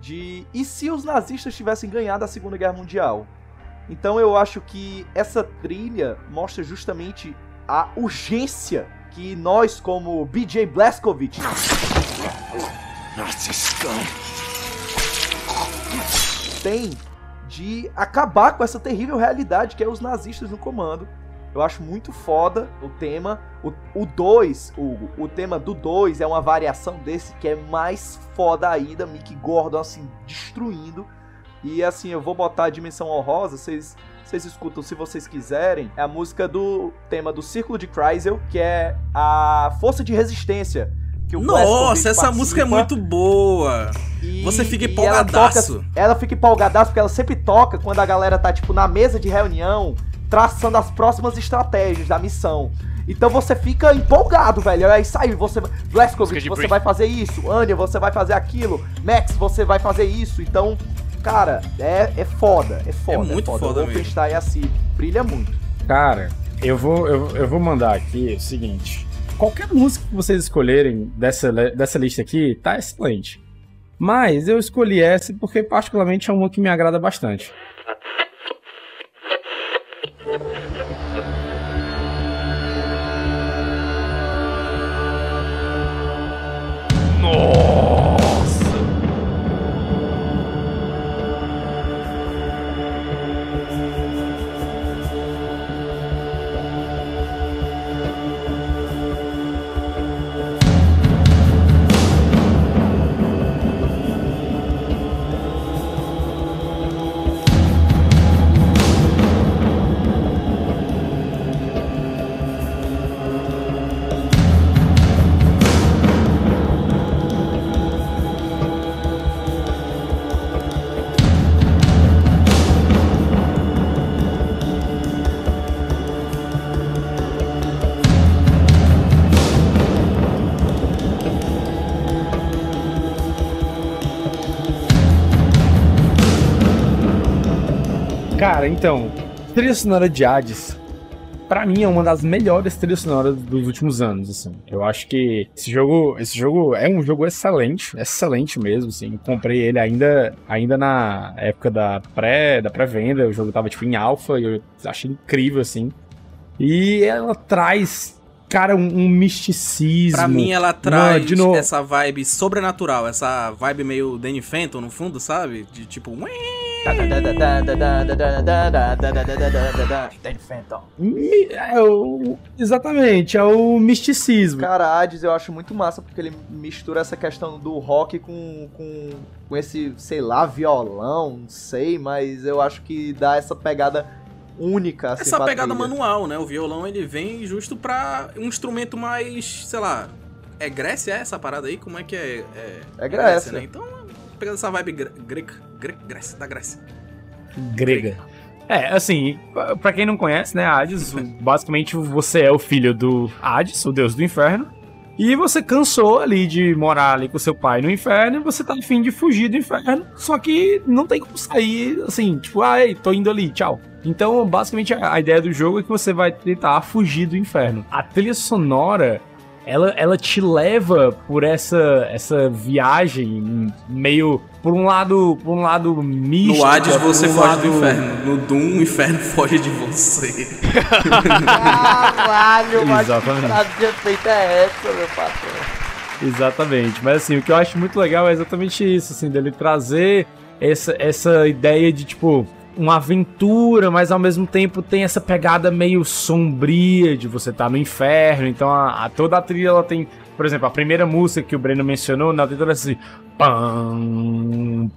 de e se os nazistas tivessem ganhado a Segunda Guerra Mundial? Então eu acho que essa trilha mostra justamente a urgência que nós, como BJ Blazkowicz, tem de acabar com essa terrível realidade que é os nazistas no comando. Eu acho muito foda o tema. O 2, Hugo, o tema do 2 é uma variação desse que é mais foda ainda. Mick Gordon, assim, destruindo. E assim, eu vou botar a dimensão honrosa, vocês. Vocês escutam se vocês quiserem. É a música do tema do Círculo de Kreisel, que é a Força de Resistência. Que o Nossa, essa música é participa. muito boa. E- Você fica e ela empolgadaço. toca- Ela, fica empolgadaço porque ela sempre toca quando a galera tá, tipo, na mesa de reunião, traçando as próximas estratégias da missão. Então você fica empolgado, velho. Aí sai, você. Música Blazkowicz, de você brief. vai fazer isso. Anya, você vai fazer aquilo. Max, você vai fazer isso. Então, cara, é, é foda. É foda. muito foda O mesmo. Wolfenstein é assim, brilha muito. Cara, eu vou, eu, eu vou mandar aqui o seguinte. Qualquer música que vocês escolherem dessa, dessa lista aqui, tá excelente. Mas eu escolhi essa porque particularmente é uma que me agrada bastante. Nossa! Cara, então, trilha sonora de Hades, pra mim é uma das melhores trilhas sonoras dos últimos anos, assim. Eu acho que esse jogo, esse jogo é um jogo excelente, excelente mesmo, assim. Comprei ele ainda, ainda na época da pré, da pré-venda, o jogo tava tipo em alfa e eu achei incrível assim. E ela traz, cara, um, um misticismo. Pra mim, ela traz de novo. essa vibe sobrenatural, essa vibe meio Danny Phantom no fundo, sabe? De tipo. Danny Phantom. É o- exatamente, é o misticismo. Cara, Hades eu acho muito massa porque ele mistura essa questão do rock com, com, com esse, sei lá, violão, não sei, mas eu acho que dá essa pegada única, assim, Essa pegada manual, né? O violão ele vem justo pra um instrumento mais, sei lá. É Grécia é essa parada aí? Como é que é? É, É Grécia. né? Então, pegando essa vibe gre greca, gre Grécia, da Grécia. grega. É, assim, pra quem não conhece, né, Hades, basicamente você é o filho do Hades, o deus do inferno, e você cansou ali de morar ali com seu pai no inferno, e você tá a fim de fugir do inferno, só que não tem como sair, assim, tipo, ah, ei, tô indo ali, tchau. Então, basicamente, a ideia do jogo é que você vai tentar fugir do inferno. A trilha sonora, ela, ela te leva por essa, essa viagem meio... Por um lado, por um lado místico. No Hades você um foge lado- do inferno. No Doom, o inferno foge de você. Caralho, mas que efeito é essa, meu patrão? Exatamente. Mas assim, o que eu acho muito legal é exatamente isso, assim, dele trazer essa, essa ideia de, tipo, uma aventura, mas ao mesmo tempo tem essa pegada meio sombria de você estar no inferno. Então a, a- toda a trilha ela tem, por exemplo, a primeira música que o Breno mencionou, na trilha assim, pam,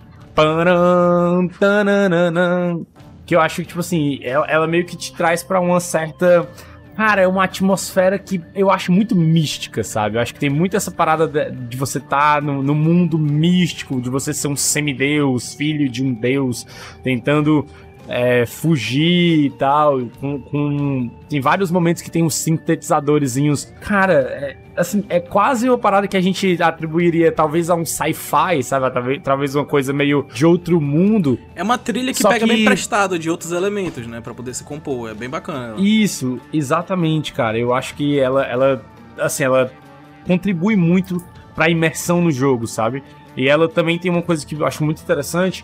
que eu acho que tipo assim, ela, ela meio que te traz pra uma certa Cara, é uma atmosfera que eu acho muito mística, sabe? Eu acho que tem muito essa parada de, de você estar no, no mundo místico, de você ser um semideus, filho de um deus, tentando é, fugir e tal. Com, com- Tem vários momentos que tem uns sintetizadorzinhos. Cara, é, assim, é quase uma parada que a gente atribuiria talvez a um sci-fi, sabe? Talvez, talvez uma coisa meio de outro mundo. É uma trilha que Só pega que- bem prestado de outros elementos, né? Pra poder se compor. É bem bacana. Isso, exatamente, cara. Eu acho que ela, ela assim, ela contribui muito pra imersão no jogo, sabe? E ela também tem uma coisa que eu acho muito interessante,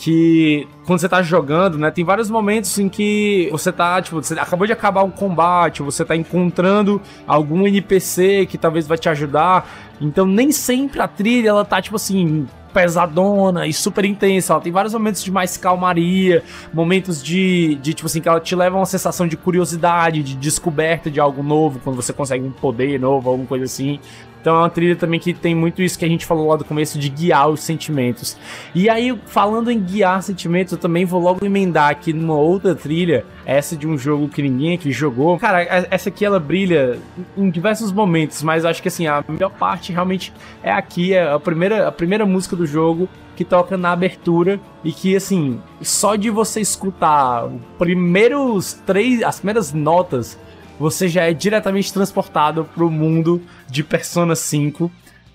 que quando você tá jogando, né, tem vários momentos em que você tá, tipo, você acabou de acabar um combate, você tá encontrando algum NPC que talvez vai te ajudar. Então nem sempre a trilha ela tá tipo assim pesadona e super intensa. Ela tem vários momentos de mais calmaria, momentos de, de tipo assim, que ela te leva a uma sensação de curiosidade, de descoberta de algo novo, quando você consegue um poder novo, alguma coisa assim. Então é uma trilha também que tem muito isso que a gente falou lá do começo de guiar os sentimentos. E aí, falando em guiar sentimentos, eu também vou logo emendar aqui numa outra trilha, essa de um jogo que ninguém aqui jogou. Cara, a- essa aqui ela brilha em diversos momentos, mas acho que assim, a melhor parte realmente é aqui, é a primeira, a primeira música do jogo que toca na abertura e que assim, só de você escutar os primeiros três, as primeiras notas, você já é diretamente transportado pro mundo de Persona 5.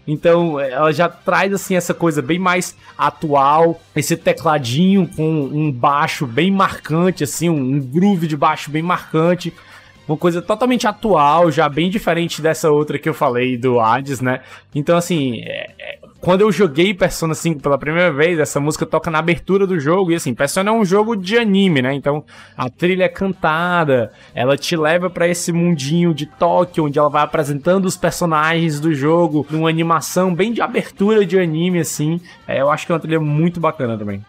Então, ela já traz assim essa coisa bem mais atual, esse tecladinho com um baixo bem marcante assim, um groove de baixo bem marcante. Uma coisa totalmente atual, já bem diferente dessa outra que eu falei do Hades, né? Então, assim, é- é- quando eu joguei Persona 5 pela primeira vez, essa música toca na abertura do jogo. E, assim, Persona é um jogo de anime, né? Então, a trilha é cantada, ela te leva pra esse mundinho de Tóquio, onde ela vai apresentando os personagens do jogo, numa animação bem de abertura de anime, assim. É, eu acho que é uma trilha muito bacana também.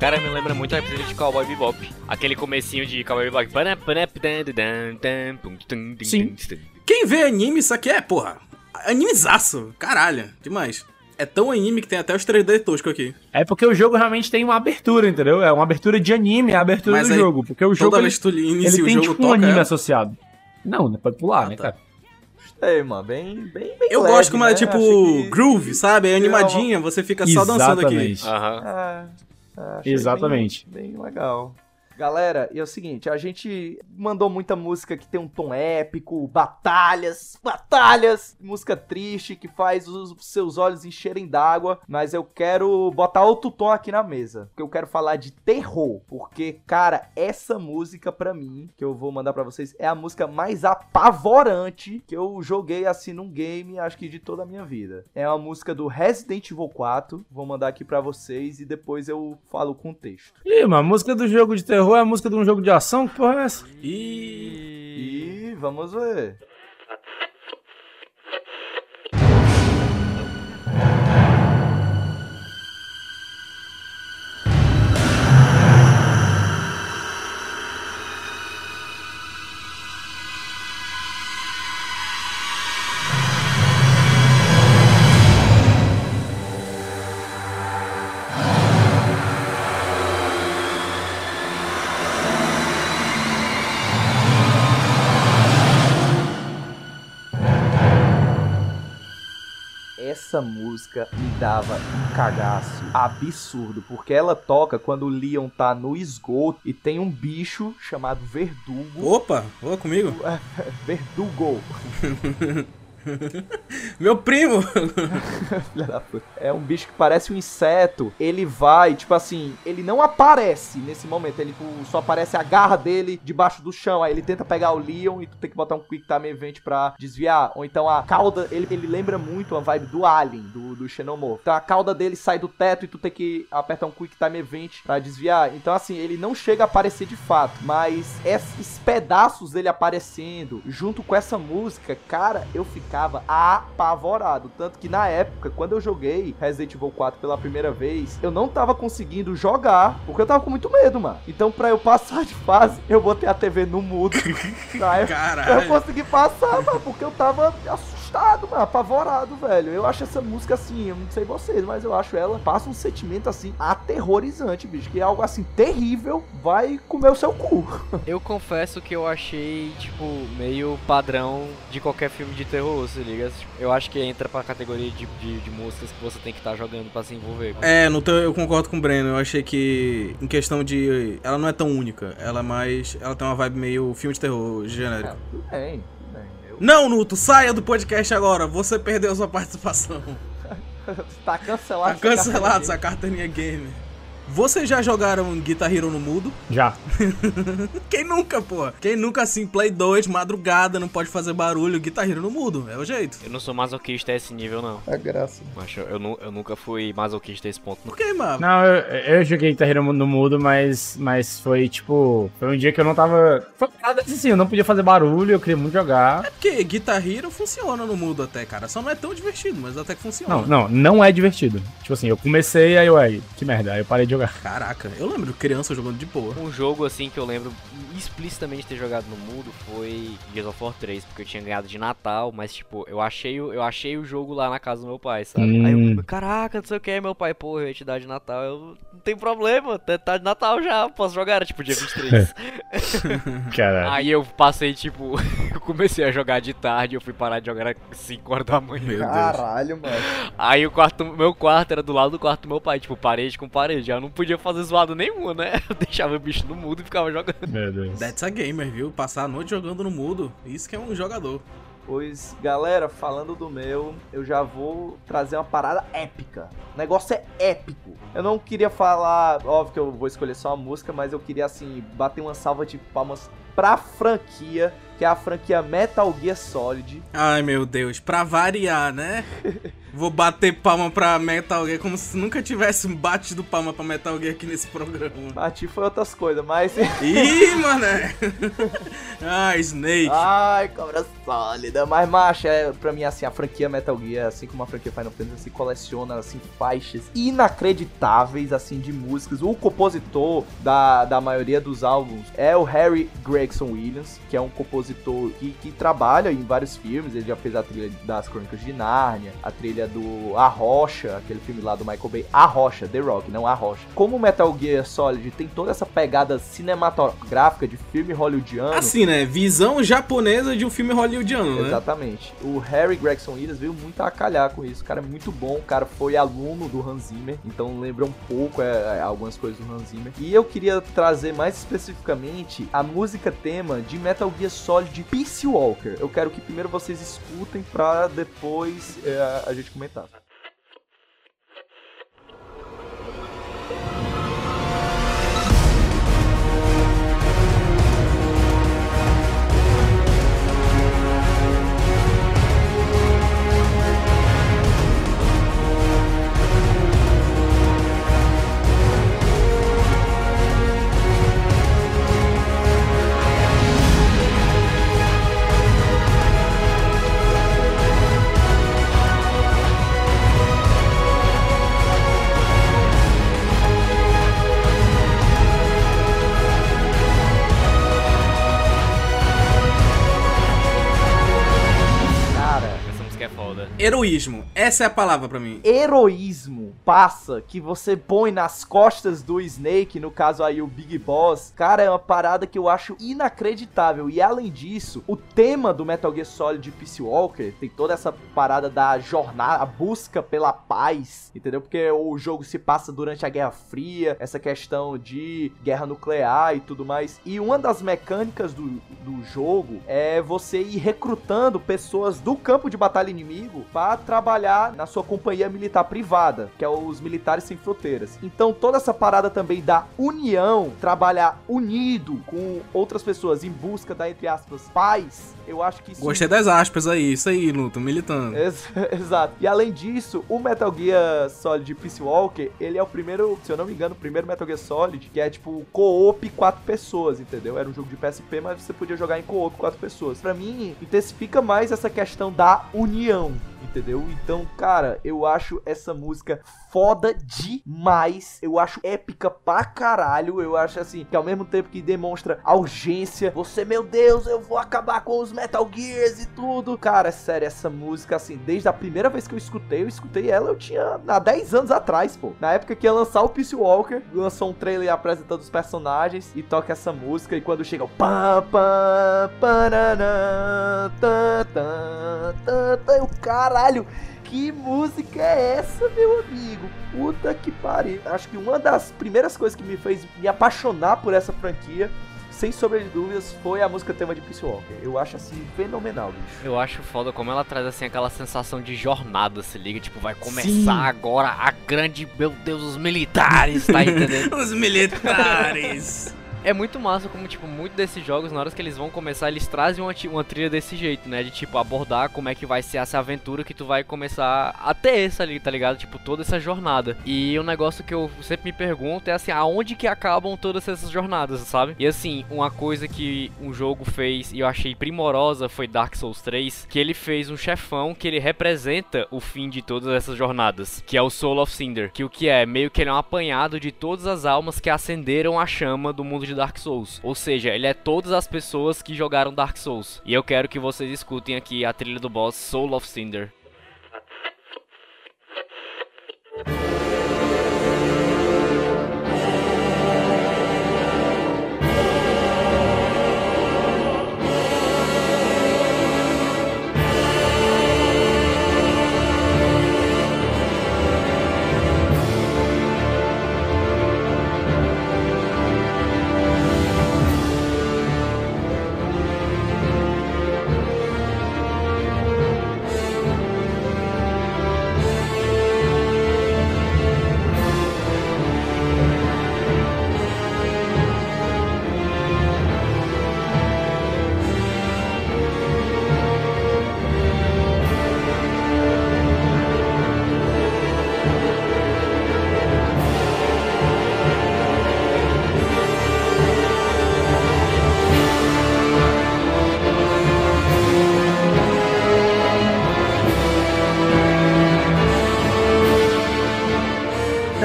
Cara, me lembra muito a trilha de Cowboy Bebop. Aquele comecinho de Cowboy Bebop. Sim. Quem vê anime, isso aqui é, porra, animezaço. Caralho, demais. É tão anime que tem até os 3D tosco aqui. É porque o jogo realmente tem uma abertura, entendeu? É uma abertura de anime, é a abertura Mas do aí, jogo. Porque o jogo Toda ele, vez que tu inicia ele o tem jogo, tipo um toca. anime ela. associado. Não, né? Pode pular, Ah, né, tá. cara? Gostei, mano. Bem, bem, bem Eu leve, gosto como né? é tipo que- groove, sabe? É animadinha, você fica só dançando aqui. Exatamente. Aham. É, Ah, achei Exatamente. Bem, bem legal. Galera, e é o seguinte, a gente mandou muita música que tem um tom épico, batalhas, batalhas, música triste que faz os seus olhos encherem d'água, mas eu quero botar outro tom aqui na mesa, porque eu quero falar de terror, porque cara, essa música pra mim, que eu vou mandar pra vocês, é a música mais apavorante que eu joguei assim num game, acho que de toda a minha vida. É uma música do Resident Evil 4, vou mandar aqui pra vocês e depois eu falo o contexto. Ih, mano, a música do jogo de terror é a música de um jogo de ação? Que porra é essa? E E vamos ver. Essa música me dava um cagaço absurdo, porque ela toca quando o Leon tá no esgoto e tem um bicho chamado Verdugo. Opa, ô comigo. Verdugo. Meu primo! Filha da puta. É um bicho que parece um inseto. Ele vai, tipo assim, ele não aparece nesse momento. Ele tipo, só aparece a garra dele debaixo do chão. Aí ele tenta pegar o Leon e tu tem que botar um Quick Time Event pra desviar. Ou então a cauda, ele, ele lembra muito a vibe do Alien, do, do Xenomorph. Então a cauda dele sai do teto e tu tem que apertar um Quick Time Event pra desviar. Então assim, ele não chega a aparecer de fato. Mas esses pedaços dele aparecendo junto com essa música, cara, eu ficava apavorado. Tanto que na época, quando eu joguei Resident Evil 4 pela primeira vez, eu não tava conseguindo jogar, porque eu tava com muito medo, mano. Então, pra eu passar de fase, eu botei a TV no mudo. pra eu, pra eu Caralho. conseguir passar, mano, porque eu tava assustado, mano, apavorado, velho. Eu acho essa música assim, eu não sei vocês, mas eu acho ela passa um sentimento assim aterrorizante, bicho, que é algo assim terrível, vai comer o seu cu. Eu confesso que eu achei, tipo, meio padrão de qualquer filme de terror, se liga? Eu acho que entra pra categoria de, de, de músicas que você tem que estar jogando pra se envolver. É, no teu, eu concordo com o Breno. Eu achei que, em questão de. Ela não é tão única. Ela é mais. Ela tem uma vibe meio filme de terror genérico. Bem, tudo bem. Não, Nuto, saia do podcast agora. Você perdeu sua participação. tá cancelado. Tá cancelado essa carteirinha gamer. Vocês já jogaram Guitar Hero no mudo? Já. Quem nunca, pô? Quem nunca assim, Play 2, madrugada, não pode fazer barulho, Guitar Hero no mudo, é o jeito. Eu não sou masoquista a esse nível, não. É graça. Mas eu, eu, eu nunca fui masoquista a esse ponto, não. Por que, mano? Não, eu, eu joguei Guitar Hero no mudo, mas, mas foi tipo. Foi um dia que eu não tava. Foi nada assim, eu não podia fazer barulho, eu queria muito jogar. Porque Guitar Hero funciona no mudo até, cara. Só não é tão divertido, mas até que funciona. Não, não, não é divertido. Tipo assim, eu comecei, aí eu, aí, que merda, aí eu parei de jogar. Caraca, eu lembro criança jogando de boa. Um jogo assim que eu lembro explicitamente ter jogado no mudo foi Gears of War 3, porque eu tinha ganhado de Natal, mas tipo, eu achei, o- eu achei o jogo lá na casa do meu pai, sabe? Aí Hum. eu, caraca, não sei o que, meu pai, pô, eu ia te dar de Natal, eu não tem problema, tá tá de Natal já, posso jogar, era tipo dia 23. Caralho. Aí eu passei, tipo, eu comecei a jogar de tarde, eu fui parar de jogar às 5 horas da manhã. Meu Deus. Caralho, mano. Aí o quarto, meu quarto era do lado do quarto do meu pai, tipo, parede com parede. Já não podia fazer zoada nenhuma, né? Eu deixava o bicho no mudo e ficava jogando. Meu Deus. That's a gamer, viu? Passar a noite jogando no mudo. Isso que é um jogador. Pois, galera, falando do meu, eu já vou trazer uma parada épica. O negócio é épico. Eu não queria falar, óbvio que eu vou escolher só uma música, mas eu queria, assim, bater uma salva de palmas pra franquia, que é a franquia Metal Gear Solid. Ai, meu Deus. Pra variar, né? Vou bater palma pra Metal Gear como se nunca tivesse um batido palma pra Metal Gear aqui nesse programa. Bati foi outras coisas, mas. Ih, mané! ah, Snake. Ai, cobra sólida. Mas, macho, é, pra mim, assim, a franquia Metal Gear, assim como a franquia Final Fantasy, coleciona, assim, faixas inacreditáveis, assim, de músicas. O compositor da, da maioria dos álbuns é o Harry Gregson Williams, que é um compositor que, que trabalha em vários filmes. Ele já fez a trilha das Crônicas de Nárnia, a trilha do A Rocha, aquele filme lá do Michael Bay. A Rocha, The Rock, não A Rocha. Como Metal Gear Solid tem toda essa pegada cinematográfica de filme hollywoodiano. Assim, né? Visão japonesa de um filme hollywoodiano, né? Exatamente. O Harry Gregson Williams veio muito a calhar com isso. O cara é muito bom. O cara foi aluno do Hans Zimmer. Então lembra um pouco é, é, algumas coisas do Hans Zimmer. E eu queria trazer mais especificamente a música tema de Metal Gear Solid Peace Walker. Eu quero que primeiro vocês escutem pra depois é, a gente comentar. Heroísmo. Essa é a palavra pra mim. heroísmo passa que você põe nas costas do Snake, no caso aí o Big Boss, cara, é uma parada que eu acho inacreditável. E além disso, o tema do Metal Gear Solid Peace Walker tem toda essa parada da jornada, a busca pela paz, entendeu? Porque o jogo se passa durante a Guerra Fria, essa questão de guerra nuclear e tudo mais. E uma das mecânicas do, do jogo é você ir recrutando pessoas do campo de batalha inimigo para trabalhar na sua companhia militar privada, que é os Militares Sem Fronteiras. Então toda essa parada também da união, trabalhar unido com outras pessoas em busca da, entre aspas, paz, eu acho que isso Gostei das aspas aí. Isso aí, Luto, militando. Ex- Exato. E além disso, o Metal Gear Solid Peace Walker, ele é o primeiro, se eu não me engano, o primeiro Metal Gear Solid que é tipo co-op quatro pessoas, entendeu? Era um jogo de PSP, mas você podia jogar em co-op quatro pessoas. Pra mim, intensifica mais essa questão da união. Entendeu? Então, cara, eu acho essa música foda demais. Eu acho épica pra caralho. Eu acho assim, que ao mesmo tempo que demonstra a urgência, você, meu Deus, eu vou acabar com os Metal Gears e tudo. Cara, sério, essa música, assim, desde a primeira vez que eu escutei, eu escutei ela, eu tinha há 10 anos atrás, pô. Na época que ia lançar o Peace Walker, lançou um trailer apresentando os personagens e toca essa música. E quando chega o pam, pam, pananã, tan, tan, tan, tan, eu, caralho. Que música é essa, meu amigo? Puta que pariu. Acho que uma das primeiras coisas que me fez me apaixonar por essa franquia, sem sombra de dúvidas, foi a música tema de Peace Walker. Eu acho assim fenomenal, bicho. Eu acho foda como ela traz assim aquela sensação de jornada, se liga, tipo, vai começar Sim. agora a grande, meu Deus, os militares, tá entendendo? Os militares. É muito massa como, tipo, muitos desses jogos, na hora que eles vão começar, eles trazem uma, uma trilha desse jeito, né? De, tipo, abordar como é que vai ser essa aventura que tu vai começar a ter essa ali, tá ligado? Tipo, toda essa jornada. E um negócio que eu sempre me pergunto é, assim, aonde que acabam todas essas jornadas, sabe? E, assim, uma coisa que um jogo fez e eu achei primorosa foi Dark Souls 3, que ele fez um chefão que ele representa o fim de todas essas jornadas, que é o Soul of Cinder. Que o que é? Meio que ele é um apanhado de todas as almas que acenderam a chama do mundo de Dark Souls. Ou seja, ele é todas as pessoas que jogaram Dark Souls. E eu quero que vocês escutem aqui a trilha do boss Soul of Cinder.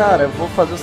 Cara, vou fazer o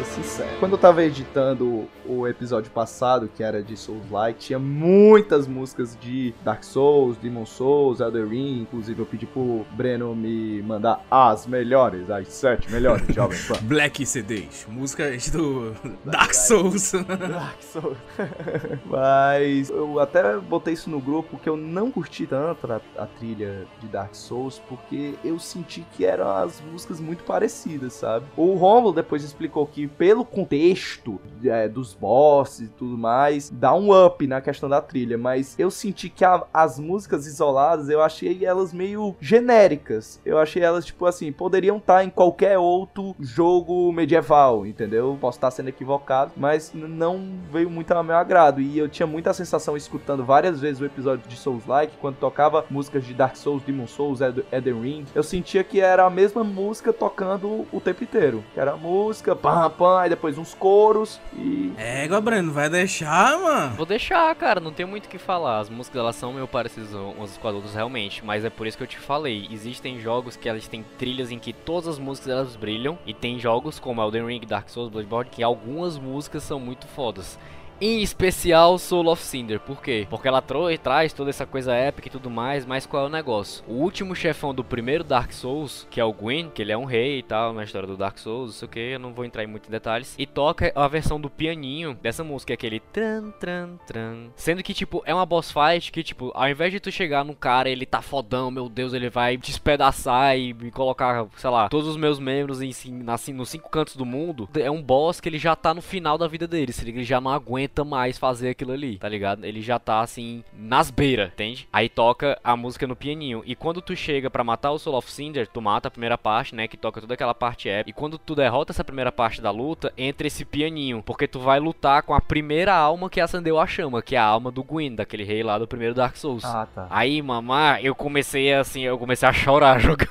parada sincera. Quando eu tava editando o episódio passado, que era de Souls Like, tinha muitas músicas de Dark Souls, Demon Souls, Elden Ring, inclusive eu pedi pro Breno me mandar as melhores, as sete melhores, Jovem Pan. Black CDs, músicas do Dark Souls. Dark Souls. Mas eu até botei isso no grupo que eu não curti tanto a, a trilha de Dark Souls porque eu senti que eram as músicas muito parecidas, sabe? O Romulo depois explicou que pelo contexto é, dos bosses e tudo mais, dá um up na questão da trilha, mas eu senti que a- as músicas isoladas, eu achei elas meio genéricas. Eu achei elas, tipo assim, poderiam estar em qualquer outro jogo medieval, entendeu? Posso estar sendo equivocado, mas não veio muito ao meu agrado. E eu tinha muita sensação escutando várias vezes o episódio de Souls Like, quando tocava músicas de Dark Souls, Demon Souls, Ed- Elden Ring, eu sentia que era a mesma música tocando o tempo inteiro. Que era a música, pam, pam, aí depois uns coros e. Égua, Breno, vai deixar, mano? Vou deixar, cara, não tem muito o que falar. As músicas elas são meio parecidas umas com as outras realmente, mas é por isso que eu te falei. Existem jogos que elas têm trilhas em que todas as músicas elas brilham, e tem jogos como Elden Ring, Dark Souls, Bloodborne que algumas músicas são muito fodas. Em especial Soul of Cinder, por quê? Porque ela traz toda essa coisa épica e tudo mais, mas qual é o negócio? O último chefão do primeiro Dark Souls, que é o Gwyn, que ele é um rei e tal, na história do Dark Souls, não sei o que, eu não vou entrar em muitos detalhes, e toca a versão do pianinho dessa música, aquele tran tran tran. Sendo que, tipo, é uma boss fight que, tipo, ao invés de tu chegar num cara, ele tá fodão, meu Deus, ele vai te espedaçar e me colocar, sei lá, todos os meus membros em, assim, nos cinco cantos do mundo, é um boss que ele já tá no final da vida dele, se ele já não aguenta mais fazer aquilo ali, tá ligado? Ele já tá, assim, nas beiras, entende? Aí toca a música no pianinho, e quando tu chega pra matar o Soul of Cinder, tu mata a primeira parte, né, que toca toda aquela parte épica, e quando tu derrota essa primeira parte da luta, entra esse pianinho, porque tu vai lutar com a primeira alma que acendeu a chama, que é a alma do Gwyn, daquele rei lá do primeiro Dark Souls. Ah, tá. Aí, mamá, eu comecei assim, eu comecei a chorar jogando.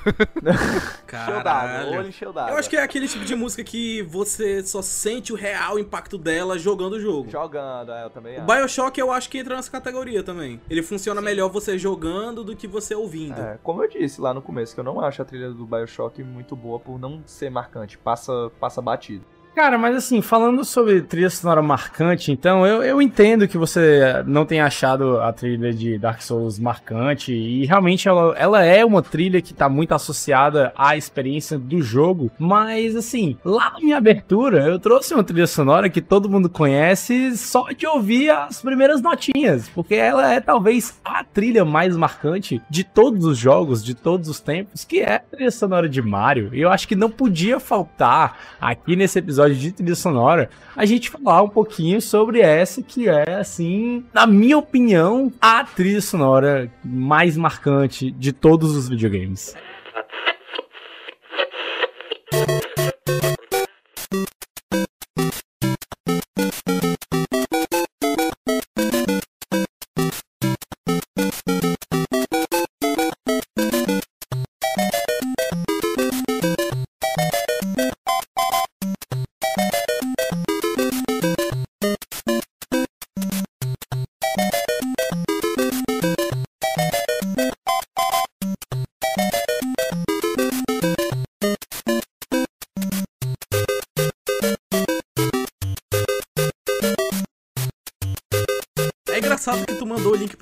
Caralho. olho encheu d'água. Eu acho que é aquele tipo de música que você só sente o real impacto dela jogando o jogo. Jogando, é, eu também O. Bioshock eu acho que entra nessa categoria também. Ele funciona melhor você jogando do que você ouvindo. É, como eu disse lá no começo, que eu não acho a trilha do Bioshock muito boa por não ser marcante, passa, passa batido. Cara, mas assim, falando sobre trilha sonora marcante, então, eu, eu entendo que você não tenha achado a trilha de Dark Souls marcante, e realmente ela, ela é uma trilha que tá muito associada à experiência do jogo, mas assim, lá na minha abertura, eu trouxe uma trilha sonora que todo mundo conhece só de ouvir as primeiras notinhas, porque ela é talvez a trilha mais marcante de todos os jogos, de todos os tempos, que é a trilha sonora de Mario, e eu acho que não podia faltar aqui nesse episódio de trilha sonora, a gente falar um pouquinho sobre essa que é, assim, na minha opinião, a trilha sonora mais marcante de todos os videogames.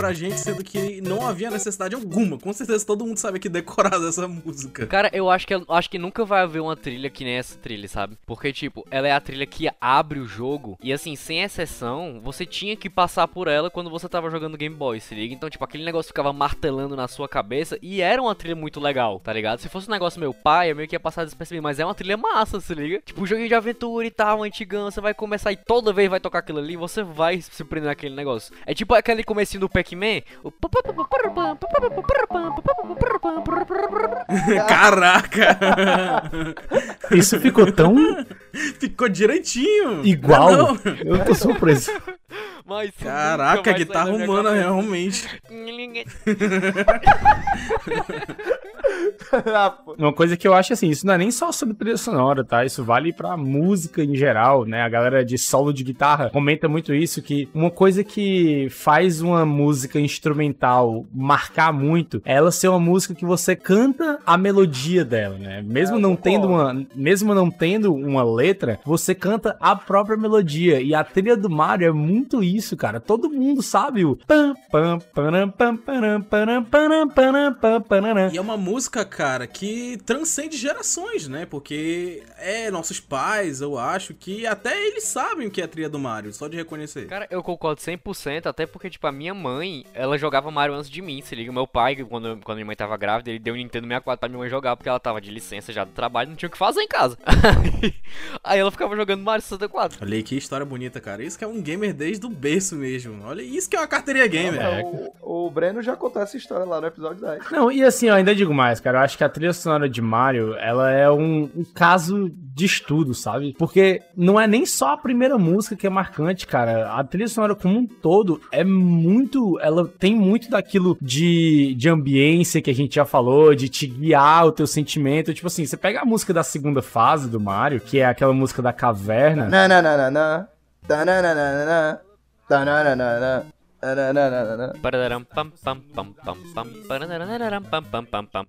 Pra gente, sendo que não havia necessidade alguma. Com certeza todo mundo sabe que decorar dessa música. Cara, eu acho que acho que nunca vai haver uma trilha que nem essa trilha, sabe? Porque tipo, ela é a trilha que abre o jogo e assim, sem exceção, você tinha que passar por ela quando você tava jogando Game Boy, se liga? Então, tipo, aquele negócio ficava martelando na sua cabeça e era uma trilha muito legal, tá ligado? Se fosse um negócio meu pai, eu meio que ia passar despercebido, mas é uma trilha massa, se liga? Tipo, joguinho de aventura e tal, antigão, você vai começar e toda vez vai tocar aquilo ali, você vai se prender naquele negócio. É tipo aquele comecinho do Pac-Man, o Caraca! Isso ficou tão Ficou direitinho. igual. Não, não. Eu tô surpreso. Mas Caraca, guitarra humana realmente. Ah. Uma coisa que eu acho assim, isso não é nem só sobre trilha sonora, tá? Isso vale pra música em geral, né? A galera de solo de guitarra comenta muito isso, que uma coisa que faz uma música instrumental marcar muito é ela ser uma música que você canta a melodia dela, né? Mesmo É, não tendo uma, mesmo não tendo uma letra, você canta a própria melodia. E a trilha do Mario é muito isso, cara. Todo mundo sabe o. E é uma música, cara, que transcende gerações, né? Porque é nossos pais, eu acho, que até eles sabem o que é a trilha do Mario, só de reconhecer. Cara, eu concordo 100%, até porque, tipo, a minha mãe, ela jogava Mario antes de mim, se liga. Meu pai, quando, quando minha mãe tava grávida, ele deu um Nintendo 64 pra minha mãe jogar, porque ela tava de licença já do trabalho, não tinha o que fazer em casa. Aí ela ficava jogando Mario 64. Olha aí que história bonita, cara. Isso que é um gamer desde o berço mesmo. Olha isso que é uma carteirinha gamer. É. O, o Breno já contou essa história lá no episódio 10. Não, e assim, eu ainda digo mais, cara. Eu acho que a trilha sonora de Mario, ela é um, um caso de estudo, sabe? Porque não é nem só a primeira música que é marcante, cara. A trilha sonora como um todo é muito. Ela tem muito daquilo de, de ambiência que a gente já falou, de te guiar o teu sentimento. Tipo assim, você pega a música da segunda fase do Mario, que é aquela música da caverna. Paradaram, pam, pam,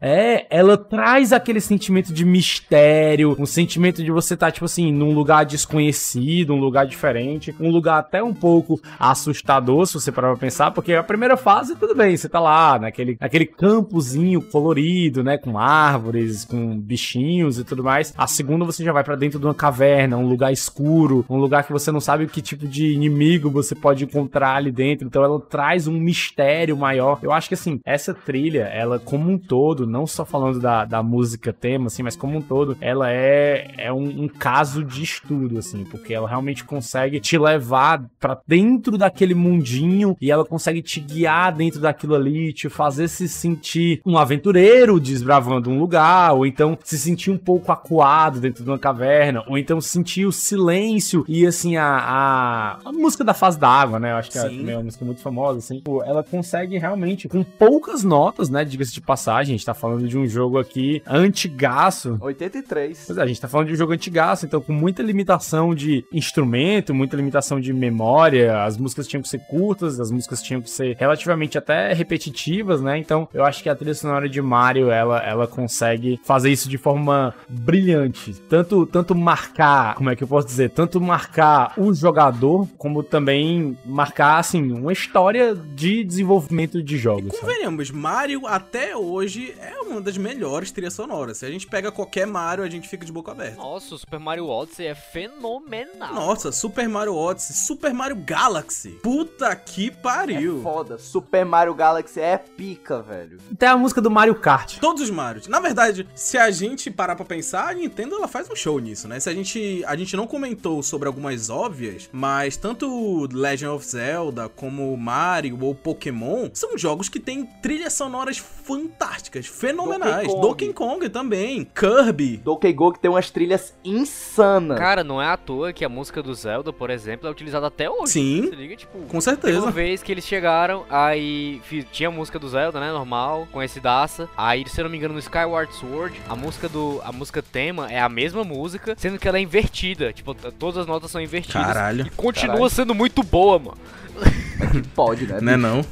É, ela traz aquele sentimento de mistério, um sentimento de você estar, tipo assim, num lugar desconhecido, um lugar diferente, um lugar até um pouco assustador, se você parar pra pensar, porque a primeira fase, tudo bem, você tá lá, naquele, naquele campozinho colorido, né, com árvores, com bichinhos e tudo mais. A segunda você já vai pra dentro de uma caverna, um lugar escuro, um lugar que você não sabe que tipo de inimigo você pode encontrar ali dentro, então ela traz um mistério maior. Eu acho que assim, essa trilha, ela como um todo, não só falando da, da música tema, assim, mas como um todo, ela é, é um, um caso de estudo, assim, porque ela realmente consegue te levar pra dentro daquele mundinho e ela consegue te guiar dentro daquilo ali, te fazer se sentir um aventureiro desbravando um lugar, ou então se sentir um pouco acuado dentro de uma caverna, ou então sentir o silêncio e assim a, a, a música da fase da água, né? Eu acho que é Sim. também uma música muito famosa, assim. Ela consegue realmente, com poucas notas, né? Diga-se de passagem, a gente tá falando de um jogo aqui antigaço. 83. Pois é, a gente tá falando de um jogo antigaço, então com muita limitação de instrumento, muita limitação de memória, as músicas tinham que ser curtas, as músicas tinham que ser relativamente até repetitivas, né? Então eu acho que a trilha sonora de Mario, ela, ela consegue fazer isso de forma brilhante. Tanto, tanto marcar, como é que eu posso dizer? Tanto marcar o jogador, como também marcar, assim, uma história de desenvolvimento de jogos. sabe? Convenhamos, Mario até hoje é uma das melhores trilhas sonoras. Se a gente pega qualquer Mario, a gente fica de boca aberta. Nossa, o Super Mario Odyssey é fenomenal. Nossa, Super Mario Odyssey, Super Mario Galaxy. Puta que pariu. Foda. Super Mario Galaxy é pica, velho. Até a música do Mario Kart. Todos os Marios. Na verdade, se a gente parar pra pensar, a Nintendo ela faz um show nisso, né? Se a gente a gente não comentou sobre algumas óbvias, mas tanto Legend of Zelda como Mario ou Pokémon são jogos que têm trilhas sonoras fantásticas, fenomenais. Donkey Donkey Kong. Kong, também, Kirby. Donkey Kong tem umas trilhas insanas. Cara, não é à toa que a música do Zelda, por exemplo, é utilizada até hoje. Sim. Se liga, tipo, Com Teve uma certeza. vez que eles chegaram, aí tinha a música do Zelda, né, normal, conhecidaça. Aí, se eu não me engano, no Skyward Sword, a música do a música tema é a mesma música, sendo que ela é invertida, tipo, todas as notas são invertidas. Caralho. E continua Caralho. sendo muito boa, mano. Pode, né? Né não?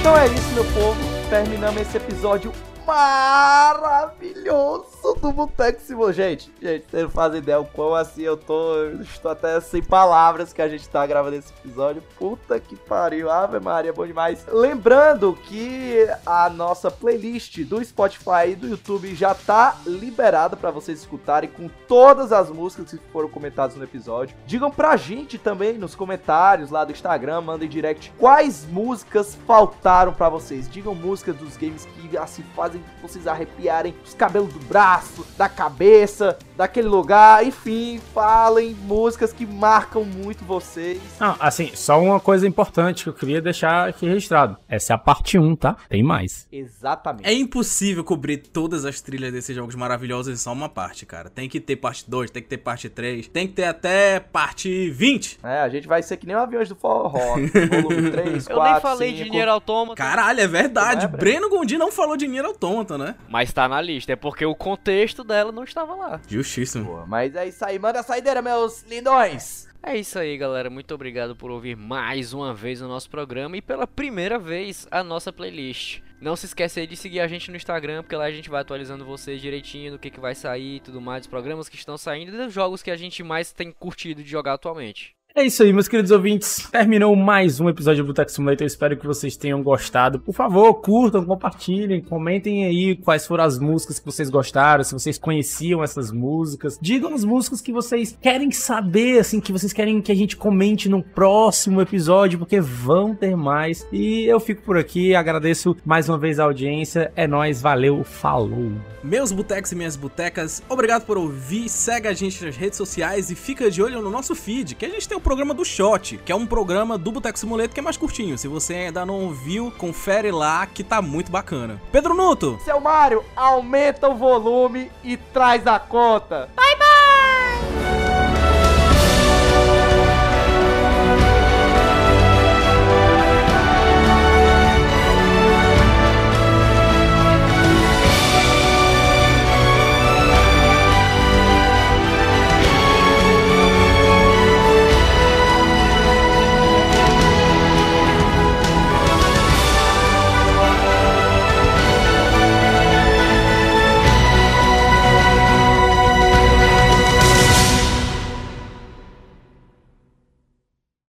Então é isso, meu povo. Terminamos esse episódio maravilhoso do Boteco Simão. Gente, gente, vocês não fazem ideia o quão assim eu tô. eu Estou até sem palavras que a gente tá gravando esse episódio. Puta que pariu. Ave Maria, bom demais. Lembrando que a nossa playlist do Spotify e do YouTube já tá liberada pra vocês escutarem com todas as músicas que foram comentadas no episódio. Digam pra gente também nos comentários lá do Instagram, mandem direct quais músicas faltaram pra vocês. Digam músicas dos games que assim fazem fazem vocês arrepiarem os cabelos do braço, da cabeça, daquele lugar. Enfim, falem músicas que marcam muito vocês. Não, assim, só uma coisa importante que eu queria deixar aqui registrado. Essa é a parte 1, tá? Tem mais. Exatamente. É impossível cobrir todas as trilhas desses jogos maravilhosos em só uma parte, cara. Tem que ter parte 2, tem que ter parte 3, tem que ter até parte 20. É, a gente vai ser que nem o aviões do forró. Volume 3, 4, Eu nem falei 5. de Nier Automata, Caralho, é verdade. É, Breno? Gondi não falou de Nier Automata, né? mas tá na lista. É porque o contexto dela não estava lá. Justíssimo. Pô, Mas é isso aí, manda a saideira, meus lindões. É isso aí, galera. Muito obrigado por ouvir mais uma vez o nosso programa e pela primeira vez a nossa playlist. Não se esquece aí de seguir a gente no Instagram, porque lá a gente vai atualizando vocês direitinho do que, que vai sair e tudo mais, dos programas que estão saindo e dos jogos que a gente mais tem curtido de jogar atualmente. É isso aí, meus queridos ouvintes. Terminou mais um episódio do Boteco Simulator. Eu espero que vocês tenham gostado. Por favor, curtam, compartilhem, comentem aí quais foram as músicas que vocês gostaram, se vocês conheciam essas músicas. Digam as músicas que vocês querem saber, assim, que vocês querem que a gente comente no próximo episódio, porque vão ter mais. E eu fico por aqui, agradeço mais uma vez a audiência. É nóis, valeu, falou! Meus botecos e minhas botecas, obrigado por ouvir. Segue a gente nas redes sociais e fica de olho no nosso feed, que a gente tem o programa do Shot, que é um programa do Boteco Simulator que é mais curtinho. Se você ainda não viu, confere lá que tá muito bacana. Pedro Nuto! Seu Mário, aumenta o volume e traz a conta. Bye, bye!